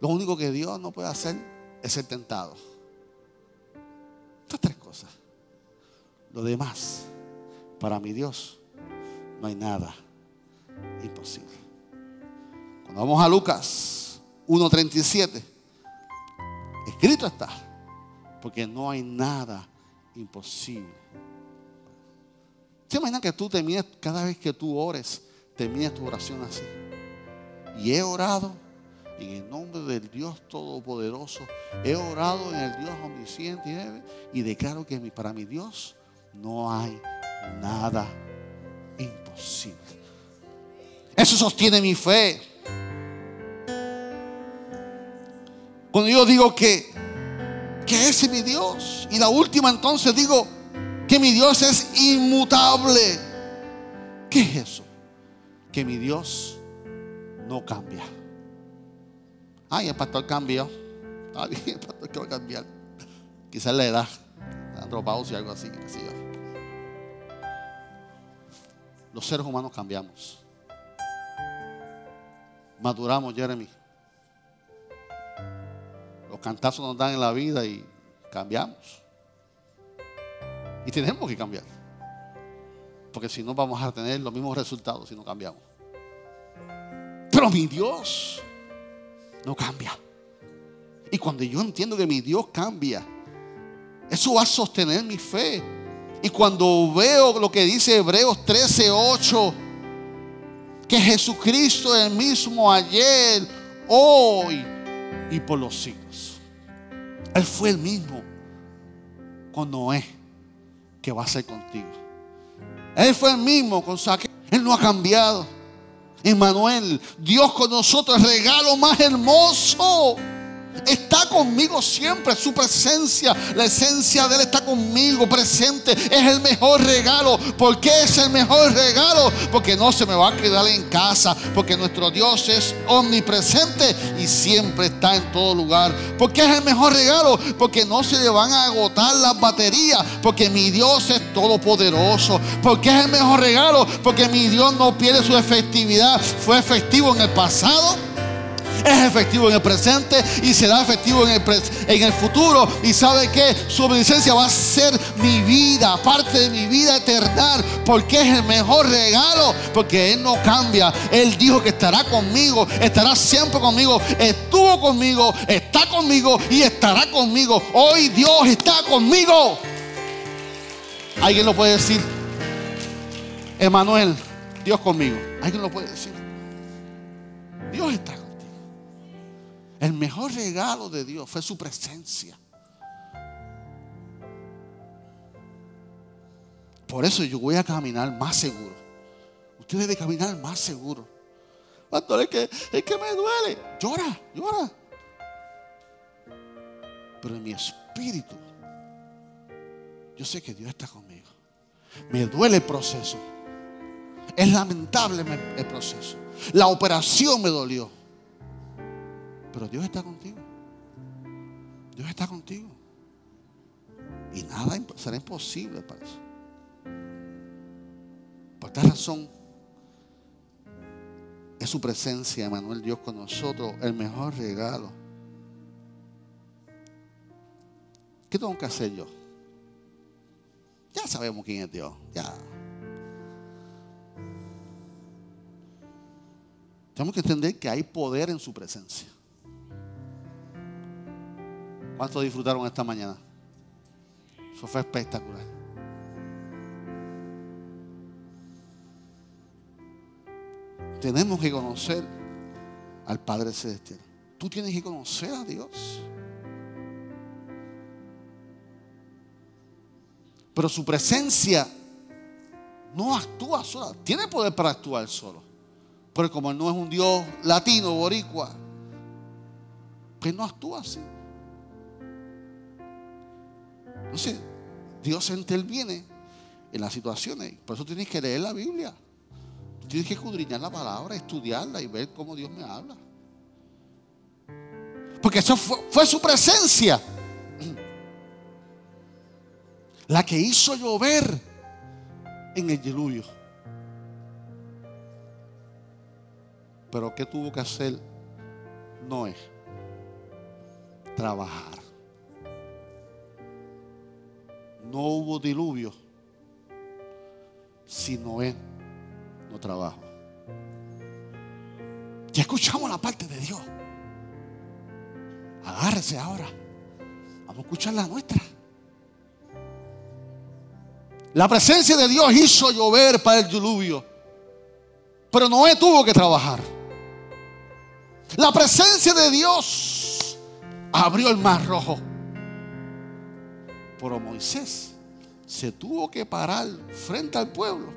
Lo único que Dios no puede hacer es ser tentado. Estas tres cosas. Lo demás, para mi Dios, no hay nada imposible. Cuando vamos a Lucas 1.37, escrito está, porque no hay nada imposible. ¿Se imaginan que tú termines, cada vez que tú ores, termines tu oración así? Y he orado en el nombre del Dios Todopoderoso, he orado en el Dios omnisciente y declaro que para mi Dios no hay nada imposible. Eso sostiene mi fe. Cuando yo digo que, que ese es mi Dios. Y la última entonces digo que mi Dios es inmutable. ¿Qué es eso? Que mi Dios no cambia. Ay, el pastor cambió. Está bien, el pastor que va a cambiar. Quizás la edad, andropausia, algo así. Los seres humanos cambiamos. Maduramos, Jeremy. Los cantazos nos dan en la vida y cambiamos. Y tenemos que cambiar. Porque si no vamos a tener los mismos resultados si no cambiamos. Pero mi Dios no cambia. Y cuando yo entiendo que mi Dios cambia, eso va a sostener mi fe. Y cuando veo lo que dice Hebreos 13, 8, que Jesucristo es el mismo ayer, hoy y por los siglos. Él fue el mismo con Noé que va a ser contigo. Él fue el mismo con Saque. Él no ha cambiado. Emmanuel, Dios con nosotros, regalo más hermoso. Está conmigo siempre, su presencia, la esencia de Él está conmigo, presente. Es el mejor regalo. ¿Por qué es el mejor regalo? Porque no se me va a quedar en casa, porque nuestro Dios es omnipresente y siempre está en todo lugar. ¿Por qué es el mejor regalo? Porque no se le van a agotar las baterías, porque mi Dios es todopoderoso. ¿Por qué es el mejor regalo? Porque mi Dios no pierde su efectividad. Fue efectivo en el pasado es efectivo en el presente y será efectivo en el, en el futuro. Y sabe que su obediencia va a ser mi vida, parte de mi vida eterna, porque es el mejor regalo, porque Él no cambia. Él dijo que estará conmigo, estará siempre conmigo, estuvo conmigo, está conmigo y estará conmigo. Hoy Dios está conmigo. ¿Alguien lo puede decir? Emanuel, Dios conmigo. ¿Alguien lo puede decir? Dios está conmigo. El mejor regalo de Dios fue su presencia. Por eso yo voy a caminar más seguro. Usted debe caminar más seguro. Pastor, es que, es que me duele. Llora, llora. Pero en mi espíritu, yo sé que Dios está conmigo. Me duele el proceso. Es lamentable el proceso. La operación me dolió. Pero Dios está contigo. Dios está contigo. Y nada será imposible para eso. Por esta razón, es su presencia, Emanuel Dios con nosotros, el mejor regalo. ¿Qué tengo que hacer yo? Ya sabemos quién es Dios. Ya. Tenemos que entender que hay poder en su presencia. ¿Cuántos disfrutaron esta mañana? Eso fue espectacular. Tenemos que conocer al Padre Celestial. Tú tienes que conocer a Dios. Pero su presencia no actúa sola. Tiene poder para actuar solo. Pero como Él no es un Dios latino, boricua, pues no actúa así. Entonces, Dios interviene en las situaciones. Por eso tienes que leer la Biblia. Tienes que escudriñar la palabra, estudiarla y ver cómo Dios me habla. Porque eso fue, su presencia. La que hizo llover en el diluvio. Pero ¿qué tuvo que hacer Noé? Trabajar. No hubo diluvio si Noé no trabaja. Ya escuchamos la parte de Dios. Agárrese ahora. Vamos a escuchar la nuestra. La presencia de Dios hizo llover para el diluvio. Pero Noé tuvo que trabajar. La presencia de Dios abrió el mar rojo. Pero Moisés se tuvo que parar frente al pueblo.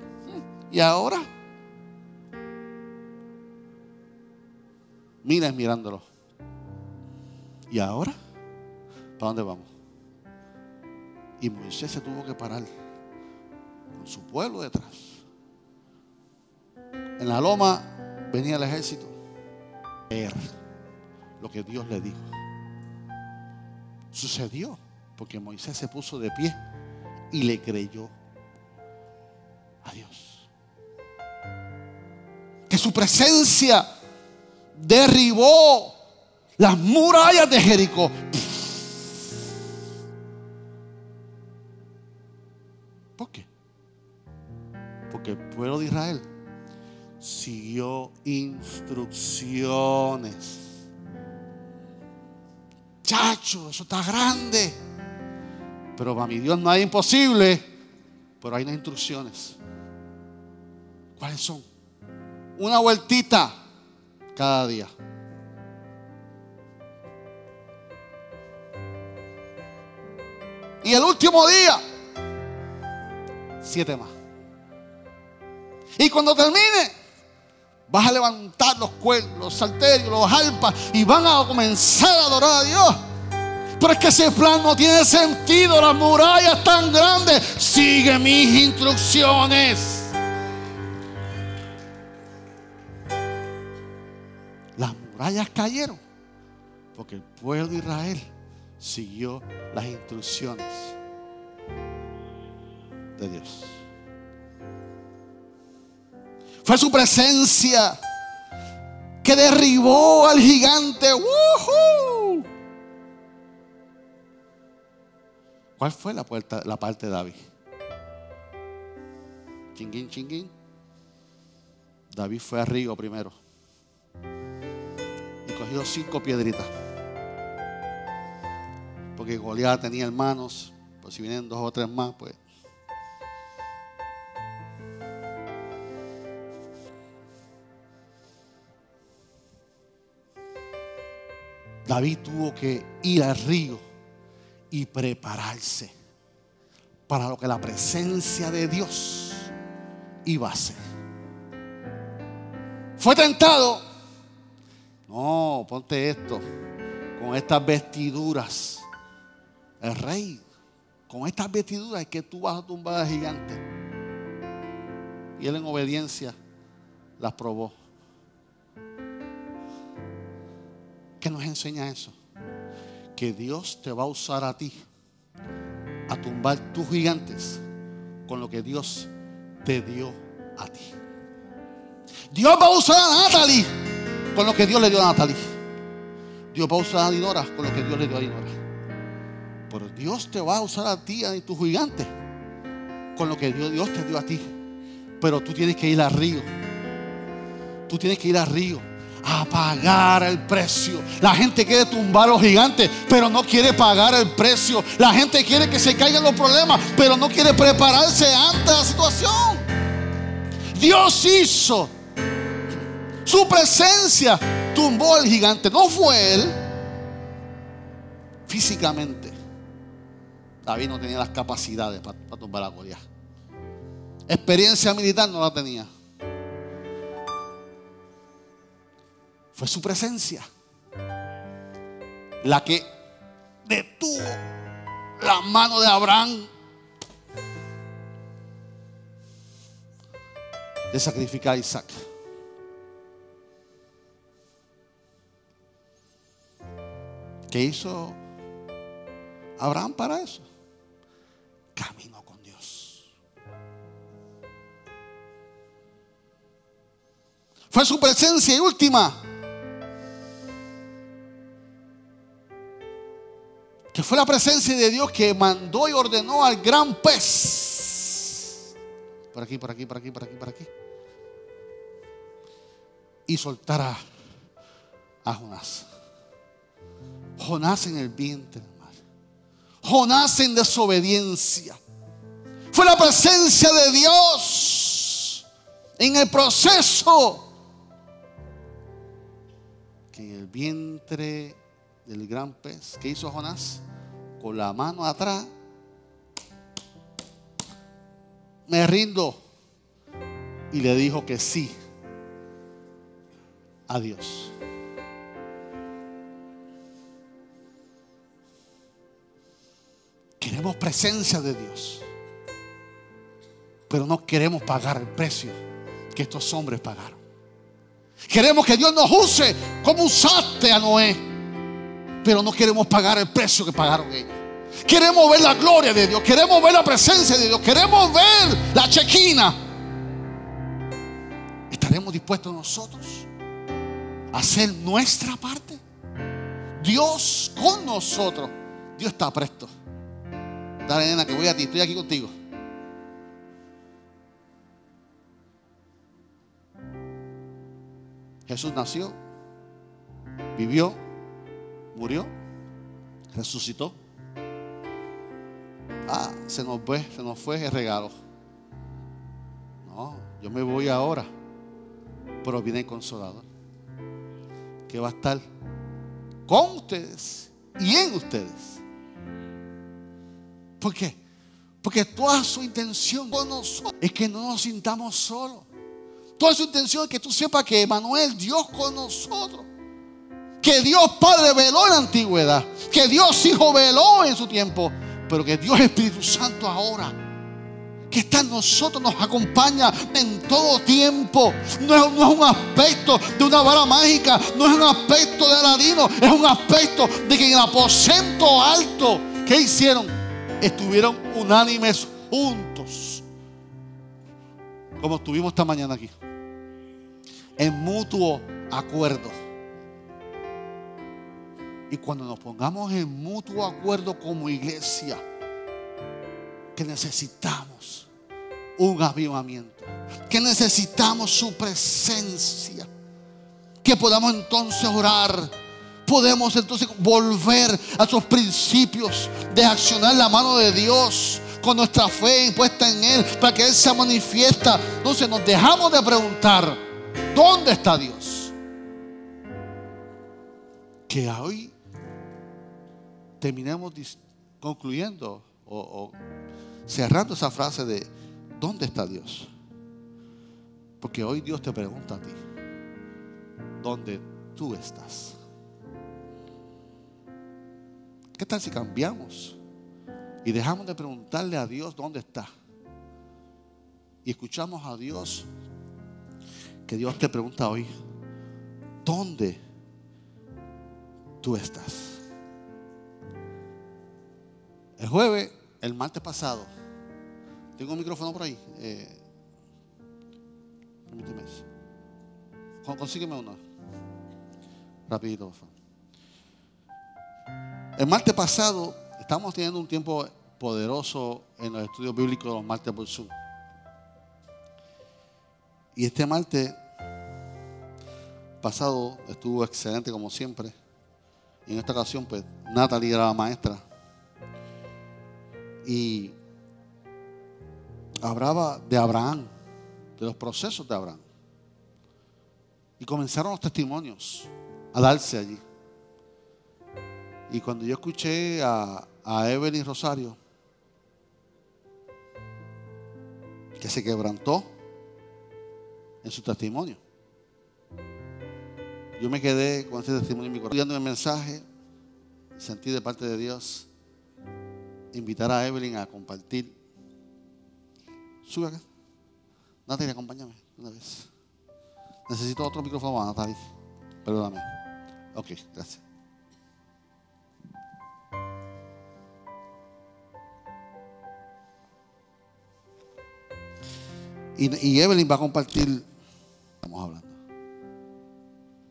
Y ahora, miren mirándolo. ¿Y ahora? ¿Para dónde vamos? Y Moisés se tuvo que parar con su pueblo detrás. En la loma venía el ejército. Ver lo que Dios le dijo. Sucedió. Porque Moisés se puso de pie y le creyó a Dios. Que su presencia derribó las murallas de Jericó. pueblo de Israel siguió instrucciones. Chacho, eso está grande. Pero para mi Dios no hay imposible. Pero hay unas instrucciones. ¿Cuáles son? Una vueltita cada día. Y el último día, siete más. Y cuando termine, vas a levantar los cuernos, los salterios, los alpas y van a comenzar a adorar a Dios. Pero es que ese plan no tiene sentido. Las murallas tan grandes. Sigue mis instrucciones. Las murallas cayeron porque el pueblo de Israel siguió las instrucciones de Dios. Fue su presencia que derribó al gigante. ¿Cuál fue la, puerta, la parte de David? Chinguín, chinguín. David fue a Río primero y cogió cinco piedritas porque Goliat tenía hermanos, pues si vienen dos o tres más, pues. David tuvo que ir al río y prepararse para lo que la presencia de Dios iba a hacer. Fue tentado. No, ponte esto, con estas vestiduras el rey, con estas vestiduras es que tú vas a tumbar al gigante. Y él en obediencia las probó. ¿Qué nos enseña eso? Que Dios te va a usar a ti a tumbar tus gigantes con lo que Dios te dio a ti. Dios va a usar a Natalie con lo que Dios le dio a Natalie. Dios va a usar a Dinora con lo que Dios le dio a Dinora. Pero Dios te va a usar a ti y tu gigante con lo que Dios, te dio a ti. Pero tú tienes que ir al río. Tú tienes que ir al río a pagar el precio. La gente quiere tumbar a los gigantes, pero no quiere pagar el precio. La gente quiere que se caigan los problemas, pero no quiere prepararse ante la situación. Dios hizo. Su presencia tumbó al gigante. No fue él físicamente. David no tenía las capacidades para, tumbar a Goliat. Experiencia militar no la tenía. Su presencia la que detuvo la mano de Abraham de sacrificar a Isaac. ¿Qué hizo Abraham para eso? Camino con Dios. Fue su presencia y última. Que fue la presencia de Dios que mandó y ordenó al gran pez. Por aquí, por aquí, por aquí, por aquí, por aquí. Y soltar a, Jonás. Jonás en el vientre Jonás en desobediencia. Fue la presencia de Dios en el proceso que en el vientre del gran pez, ¿qué hizo Jonás? Con la mano atrás, me rindo y le dijo que sí a Dios. Queremos presencia de Dios. Pero no queremos pagar el precio que estos hombres pagaron. Queremos que Dios nos use como usaste a Noé pero no queremos pagar el precio que pagaron ellos. Queremos ver la gloria de Dios, queremos ver la presencia de Dios, queremos ver la chequina. ¿Estaremos dispuestos nosotros a hacer nuestra parte? Dios con nosotros. Dios está presto. Dale, nena, que voy a ti, estoy aquí contigo. Jesús nació, vivió, murió, resucitó. Ah, se nos fue, se nos fue el regalo. No, yo me voy ahora, pero viene el consolador, que va a estar con ustedes y en ustedes. ¿Por qué? Porque toda su intención con nosotros es que no nos sintamos solos. Toda su intención es que tú sepas que Emanuel, Dios con nosotros. Que Dios Padre veló en la antigüedad. Que Dios Hijo veló en su tiempo. Pero que Dios Espíritu Santo ahora que está en nosotros, nos acompaña en todo tiempo. No es, no es, un aspecto de una vara mágica, no es un aspecto de Aladino, es un aspecto de que en el aposento alto, ¿qué hicieron? Estuvieron unánimes juntos. Como estuvimos esta mañana aquí. En mutuo acuerdo. Y cuando nos pongamos en mutuo acuerdo como iglesia, que necesitamos un avivamiento, que necesitamos su presencia, que podamos entonces orar, podemos entonces volver a sus principios de accionar la mano de Dios con nuestra fe puesta en Él para que Él se manifiesta. Entonces nos dejamos de preguntar, ¿dónde está Dios? Que hoy terminemos concluyendo o, o cerrando esa frase de ¿dónde está Dios? Porque hoy Dios te pregunta a ti, ¿dónde tú estás? ¿Qué tal si cambiamos y dejamos de preguntarle a Dios dónde está? Y escuchamos a Dios, que Dios te pregunta hoy, ¿dónde tú estás? El jueves el martes pasado, tengo un micrófono por ahí. Eh, permíteme eso. Consígueme uno. Rapidito, por favor. El martes pasado estamos teniendo un tiempo poderoso en los estudios bíblicos de los martes por Zoom. Y este martes pasado estuvo excelente como siempre. Y en esta ocasión, pues, Natalie era la maestra y hablaba de Abraham, de los procesos de Abraham. Y comenzaron los testimonios a darse allí. Y cuando yo escuché a, a Evelyn Rosario, que se quebrantó en su testimonio, yo me quedé con ese testimonio en mi corazón, el mensaje, sentí de parte de Dios invitar a Evelyn a compartir. Sube acá. Natalie, acompáñame una vez. Necesito otro micrófono Natalie. Perdóname. Ok, gracias. Y, Evelyn va a compartir. Estamos hablando.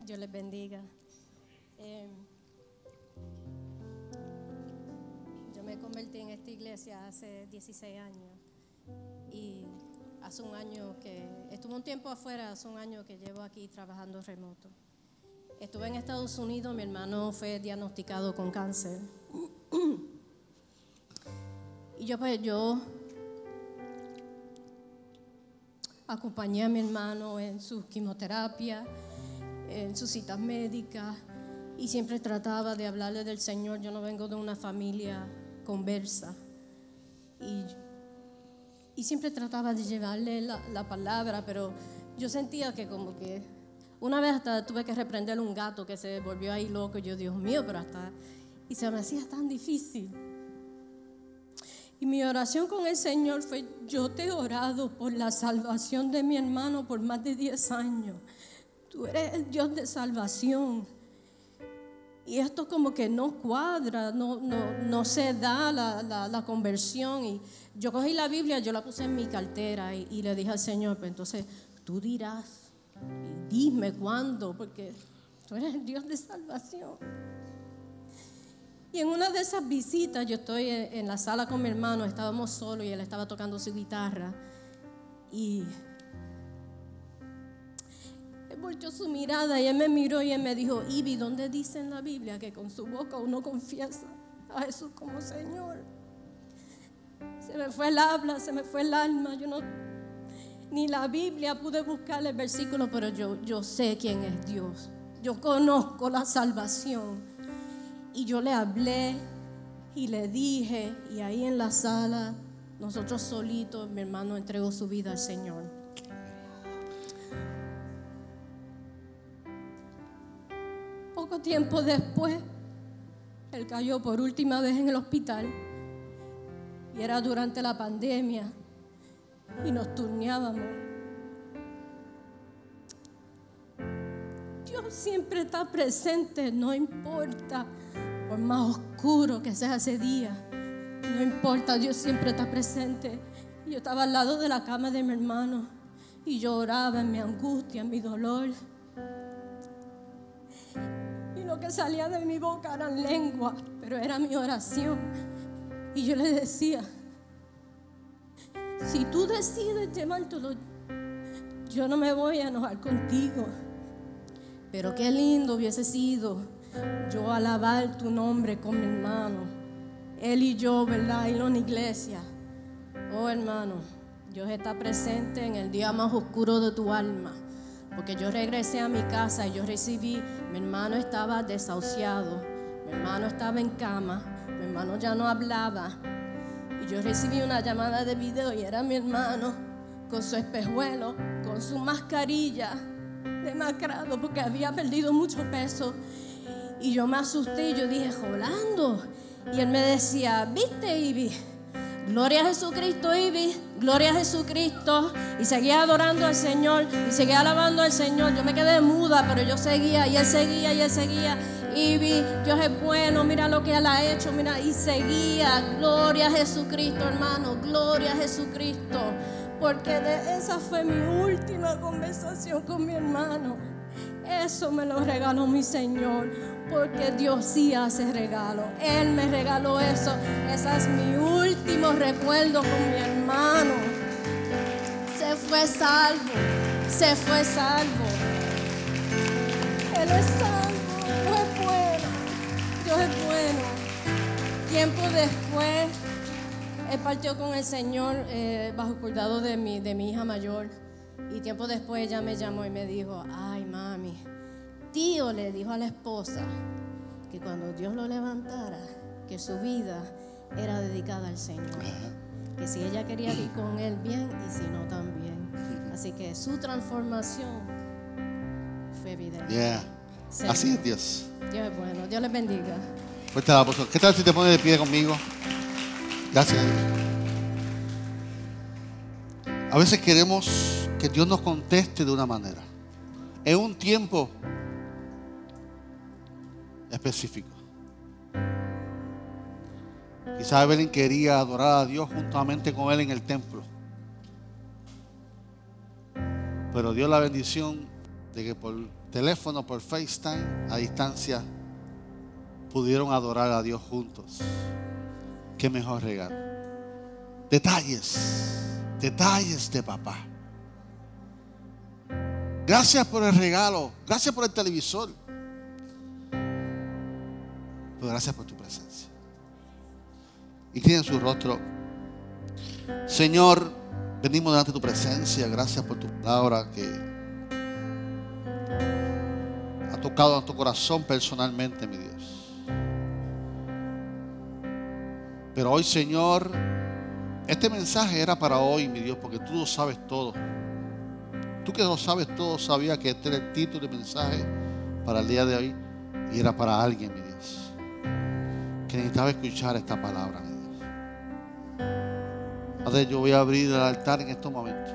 Dios les bendiga. Eh, me convertí en esta iglesia hace 16 años y hace un año que estuve un tiempo afuera, hace un año que llevo aquí trabajando remoto. Estuve en Estados Unidos, mi hermano fue diagnosticado con cáncer. y yo pues yo acompañé a mi hermano en su quimioterapia, en sus citas médicas y siempre trataba de hablarle del Señor. Yo no vengo de una familia conversa. Y, y siempre trataba de llevarle la, la, palabra, pero yo sentía que como que una vez hasta tuve que reprender un gato que se volvió ahí loco. Yo, Dios mío, pero hasta... Y se me hacía tan difícil. Y mi oración con el Señor fue, yo te he orado por la salvación de mi hermano por más de 10 años. Tú eres el Dios de salvación. Y esto como que no cuadra, no, no, no se da la, la, conversión. Y yo cogí la Biblia, yo la puse en mi cartera y, y le dije al Señor, pues entonces tú dirás, dime cuándo, porque tú eres el Dios de salvación. Y en una de esas visitas, yo estoy en la sala con mi hermano, estábamos solos y él estaba tocando su guitarra. Y volteó su mirada y él me miró y él me dijo, Ivy, ¿dónde dice en la Biblia que con su boca uno confiesa a Jesús como Señor? Se me fue el habla, se me fue el alma. Yo no, ni la Biblia pude buscar el versículo, pero yo, yo sé quién es Dios. Yo conozco la salvación. Y yo le hablé y le dije, y ahí en la sala, nosotros solitos, mi hermano entregó su vida al Señor. Poco tiempo después, él cayó por última vez en el hospital y era durante la pandemia y nos turneábamos. Dios siempre está presente, no importa por más oscuro que sea ese día, no importa, Dios siempre está presente. Yo estaba al lado de la cama de mi hermano y lloraba en mi angustia, en mi dolor. Lo que salía de mi boca eran lenguas, pero era mi oración. Y yo le decía, si tú decides llevártelo, yo no me voy a enojar contigo. Pero qué lindo hubiese sido yo alabar tu nombre con mi hermano. Él y yo, ¿verdad? Y la iglesia. Oh hermano, Dios está presente en el día más oscuro de tu alma. Porque yo regresé a mi casa y yo recibí, mi hermano estaba desahuciado, mi hermano estaba en cama, mi hermano ya no hablaba. Y yo recibí una llamada de video y era mi hermano con su espejuelo, con su mascarilla, demacrado porque había perdido mucho peso. Y yo me asusté y yo dije, Jolando. Y él me decía, ¿viste, Ivy? Gloria a Jesucristo, Ivy. Gloria a Jesucristo. Y seguía adorando al Señor. Y seguía alabando al Señor. Yo me quedé muda, pero yo seguía. Y él seguía, y él seguía. Ivy, Dios es bueno. Mira lo que él ha hecho. Mira, y seguía. Gloria a Jesucristo, hermano. Gloria a Jesucristo. Porque de esa fue mi última conversación con mi hermano. Eso me lo regaló mi Señor, porque Dios sí hace regalo. Él me regaló eso. Ese es mi último recuerdo con mi hermano. Se fue salvo, se fue salvo. Él es salvo, Dios es bueno, Dios es bueno. Tiempo después, él partió con el Señor eh, bajo cuidado de mi, de mi hija mayor. Y tiempo después ella me llamó y me dijo, ay mami, tío le dijo a la esposa que cuando Dios lo levantara, que su vida era dedicada al Señor. Que si ella quería ir con él bien y si no también. Así que su transformación fue evidente. Yeah. Así es Dios. Dios es bueno, Dios les bendiga. Fuerte el apóstol. ¿Qué tal si te pones de pie conmigo? Gracias. A veces queremos que Dios nos conteste de una manera. En un tiempo específico. Quizás Evelyn quería adorar a Dios juntamente con él en el templo. Pero dio la bendición de que por teléfono, por FaceTime, a distancia, pudieron adorar a Dios juntos. Qué mejor regalo. Detalles, detalles de papá. Gracias por el regalo, gracias por el televisor. Gracias por tu presencia. Y tienen su rostro. Señor, venimos delante de tu presencia. Gracias por tu palabra que ha tocado a tu corazón personalmente, mi Dios. Pero hoy, Señor, este mensaje era para hoy, mi Dios, porque tú lo sabes todo. Tú que lo sabes todo, sabías que este era el título del mensaje para el día de hoy y era para alguien, mi que necesitaba escuchar esta palabra. Padre, yo voy a abrir el altar en estos momentos.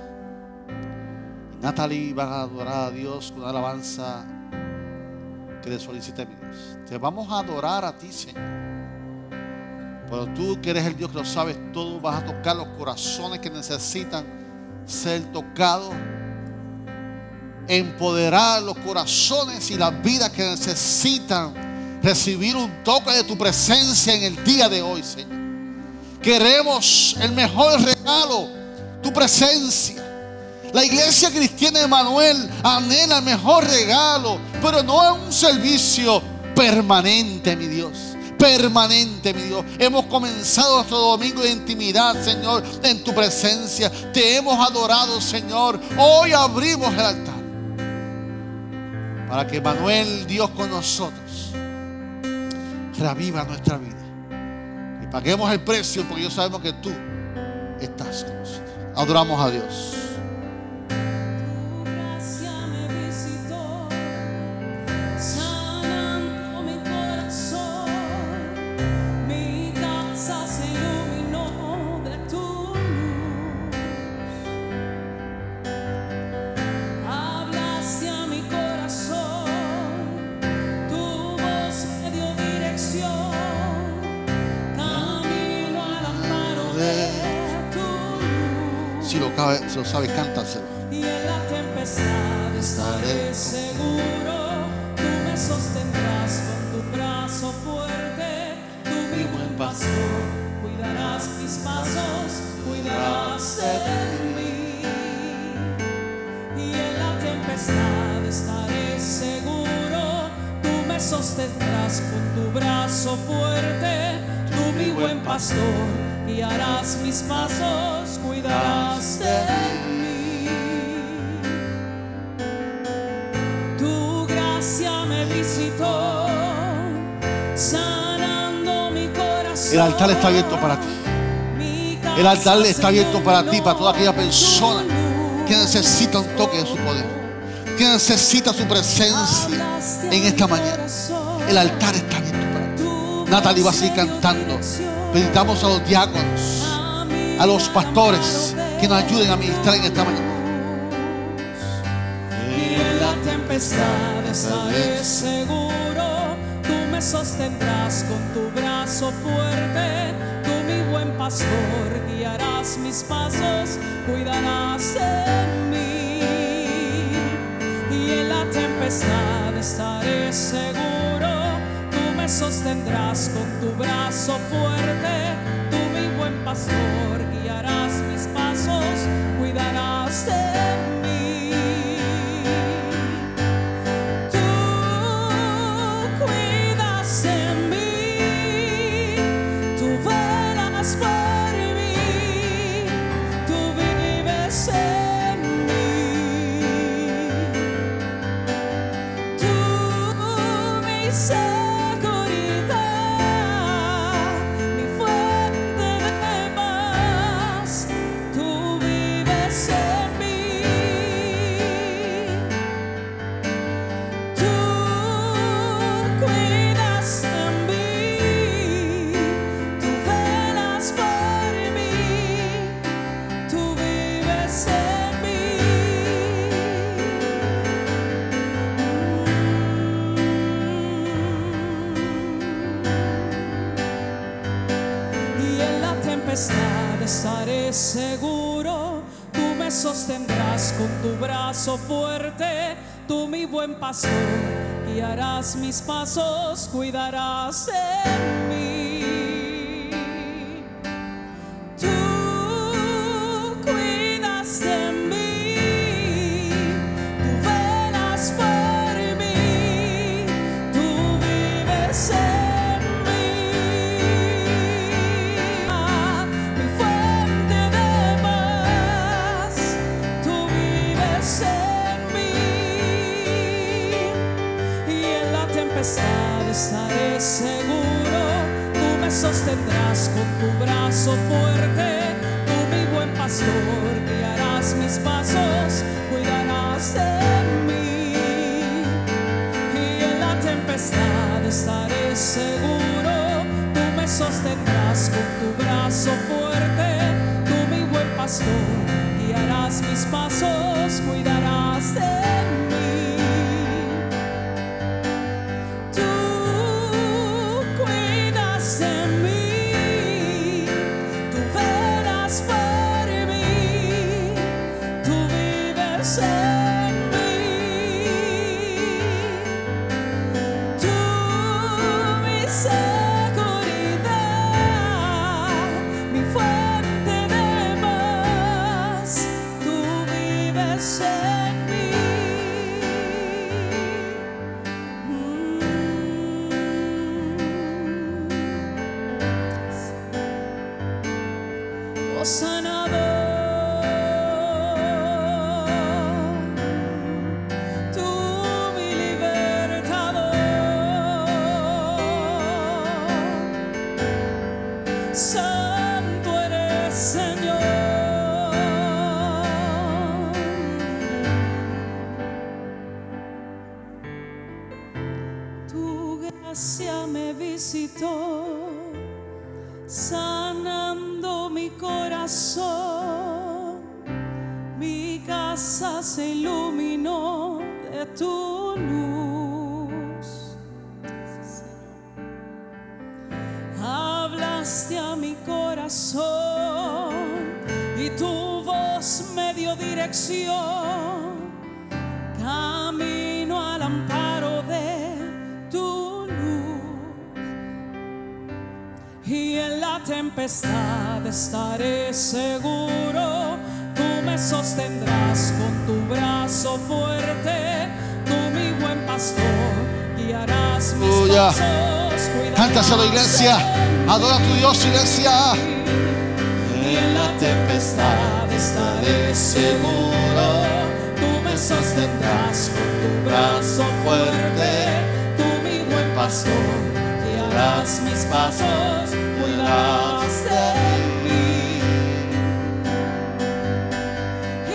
Natalie va a adorar a Dios con una alabanza que le solicite, mi Dios. Te vamos a adorar a ti, Señor. Pero tú que eres el Dios que lo sabes todo, vas a tocar los corazones que necesitan ser tocados. Empoderar los corazones y las vidas que necesitan recibir un toque de tu presencia en el día de hoy, Señor. Queremos el mejor regalo, tu presencia. La iglesia cristiana de Manuel anhela el mejor regalo, pero no es un servicio permanente, mi Dios. Permanente, mi Dios. Hemos comenzado nuestro domingo de intimidad, Señor, en tu presencia. Te hemos adorado, Señor. Hoy abrimos el altar para que Manuel, Dios con nosotros, reviva nuestra vida. Y paguemos el precio porque yo sabemos que tú estás con nosotros. Adoramos a Dios. Sabes, cántaselo. El altar está abierto para ti. El altar está abierto para ti, para toda aquella persona que necesita un toque de su poder, que necesita su presencia en esta mañana. El altar está abierto para ti. Natalie va a seguir cantando. Pedimos a los diáconos, a los pastores que nos ayuden a ministrar en esta mañana. En la tempestad estaré seguro, me sostendrás con tu brazo fuerte, tú mi buen pastor, guiarás mis pasos, cuidarás de mí. Y en la tempestad estaré seguro sostendrás con tu brazo fuerte, tú mi buen pastor, guiarás mis pasos, cuidarás de mí. Tu brazo fuerte, tú mi buen pastor, guiarás mis pasos, cuidarás de. Brazo fuerte, tú mi buen pastor, guiarás mis pasos, cuidarás de mí. Y en la tempestad estaré seguro, tú me sostendrás con tu brazo fuerte, tú mi buen pastor, guiarás mis pasos, cuidarás de mí. Guiarás mis Aleluya. cuidarás Cántaselo, iglesia. Adora a tu Dios, iglesia. En la tempestad estaré seguro. Tú me sostendrás con tu brazo fuerte. Tú mi buen pastor, guiarás mis pasos, cuidarás de mí.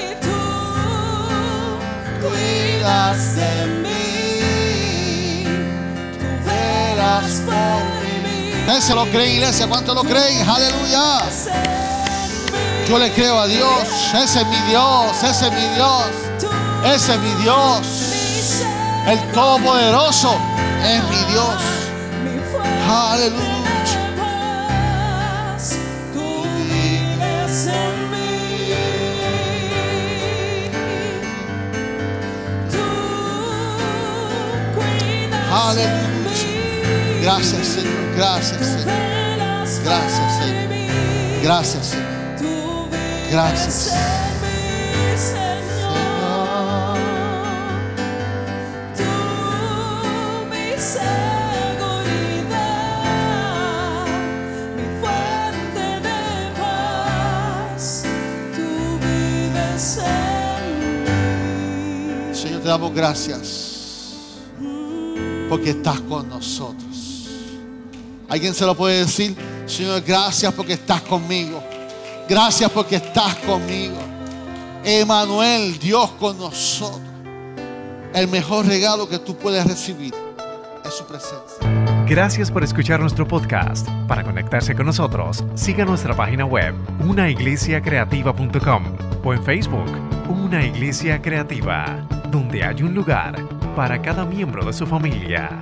Y tú cuidas de mí. ¿Ustedes se lo creen, iglesia? ¿Cuánto lo creen? Aleluya. Yo le creo a Dios. Ese es mi Dios. Ese es mi Dios. Ese es mi Dios. El Todopoderoso es mi Dios. Aleluya. Aleluya. Gracias, Señor. Gracias, Señor. Gracias, Señor. Gracias, Señor. Gracias. Señor, te damos gracias porque estás con nosotros. ¿Alguien se lo puede decir? Señor, gracias porque estás conmigo. Gracias porque estás conmigo. Emanuel, Dios con nosotros. El mejor regalo que tú puedes recibir es su presencia. Gracias por escuchar nuestro podcast. Para conectarse con nosotros, siga nuestra página web, unaiglesiacreativa.com o en Facebook, Una Iglesia Creativa, donde hay un lugar para cada miembro de su familia.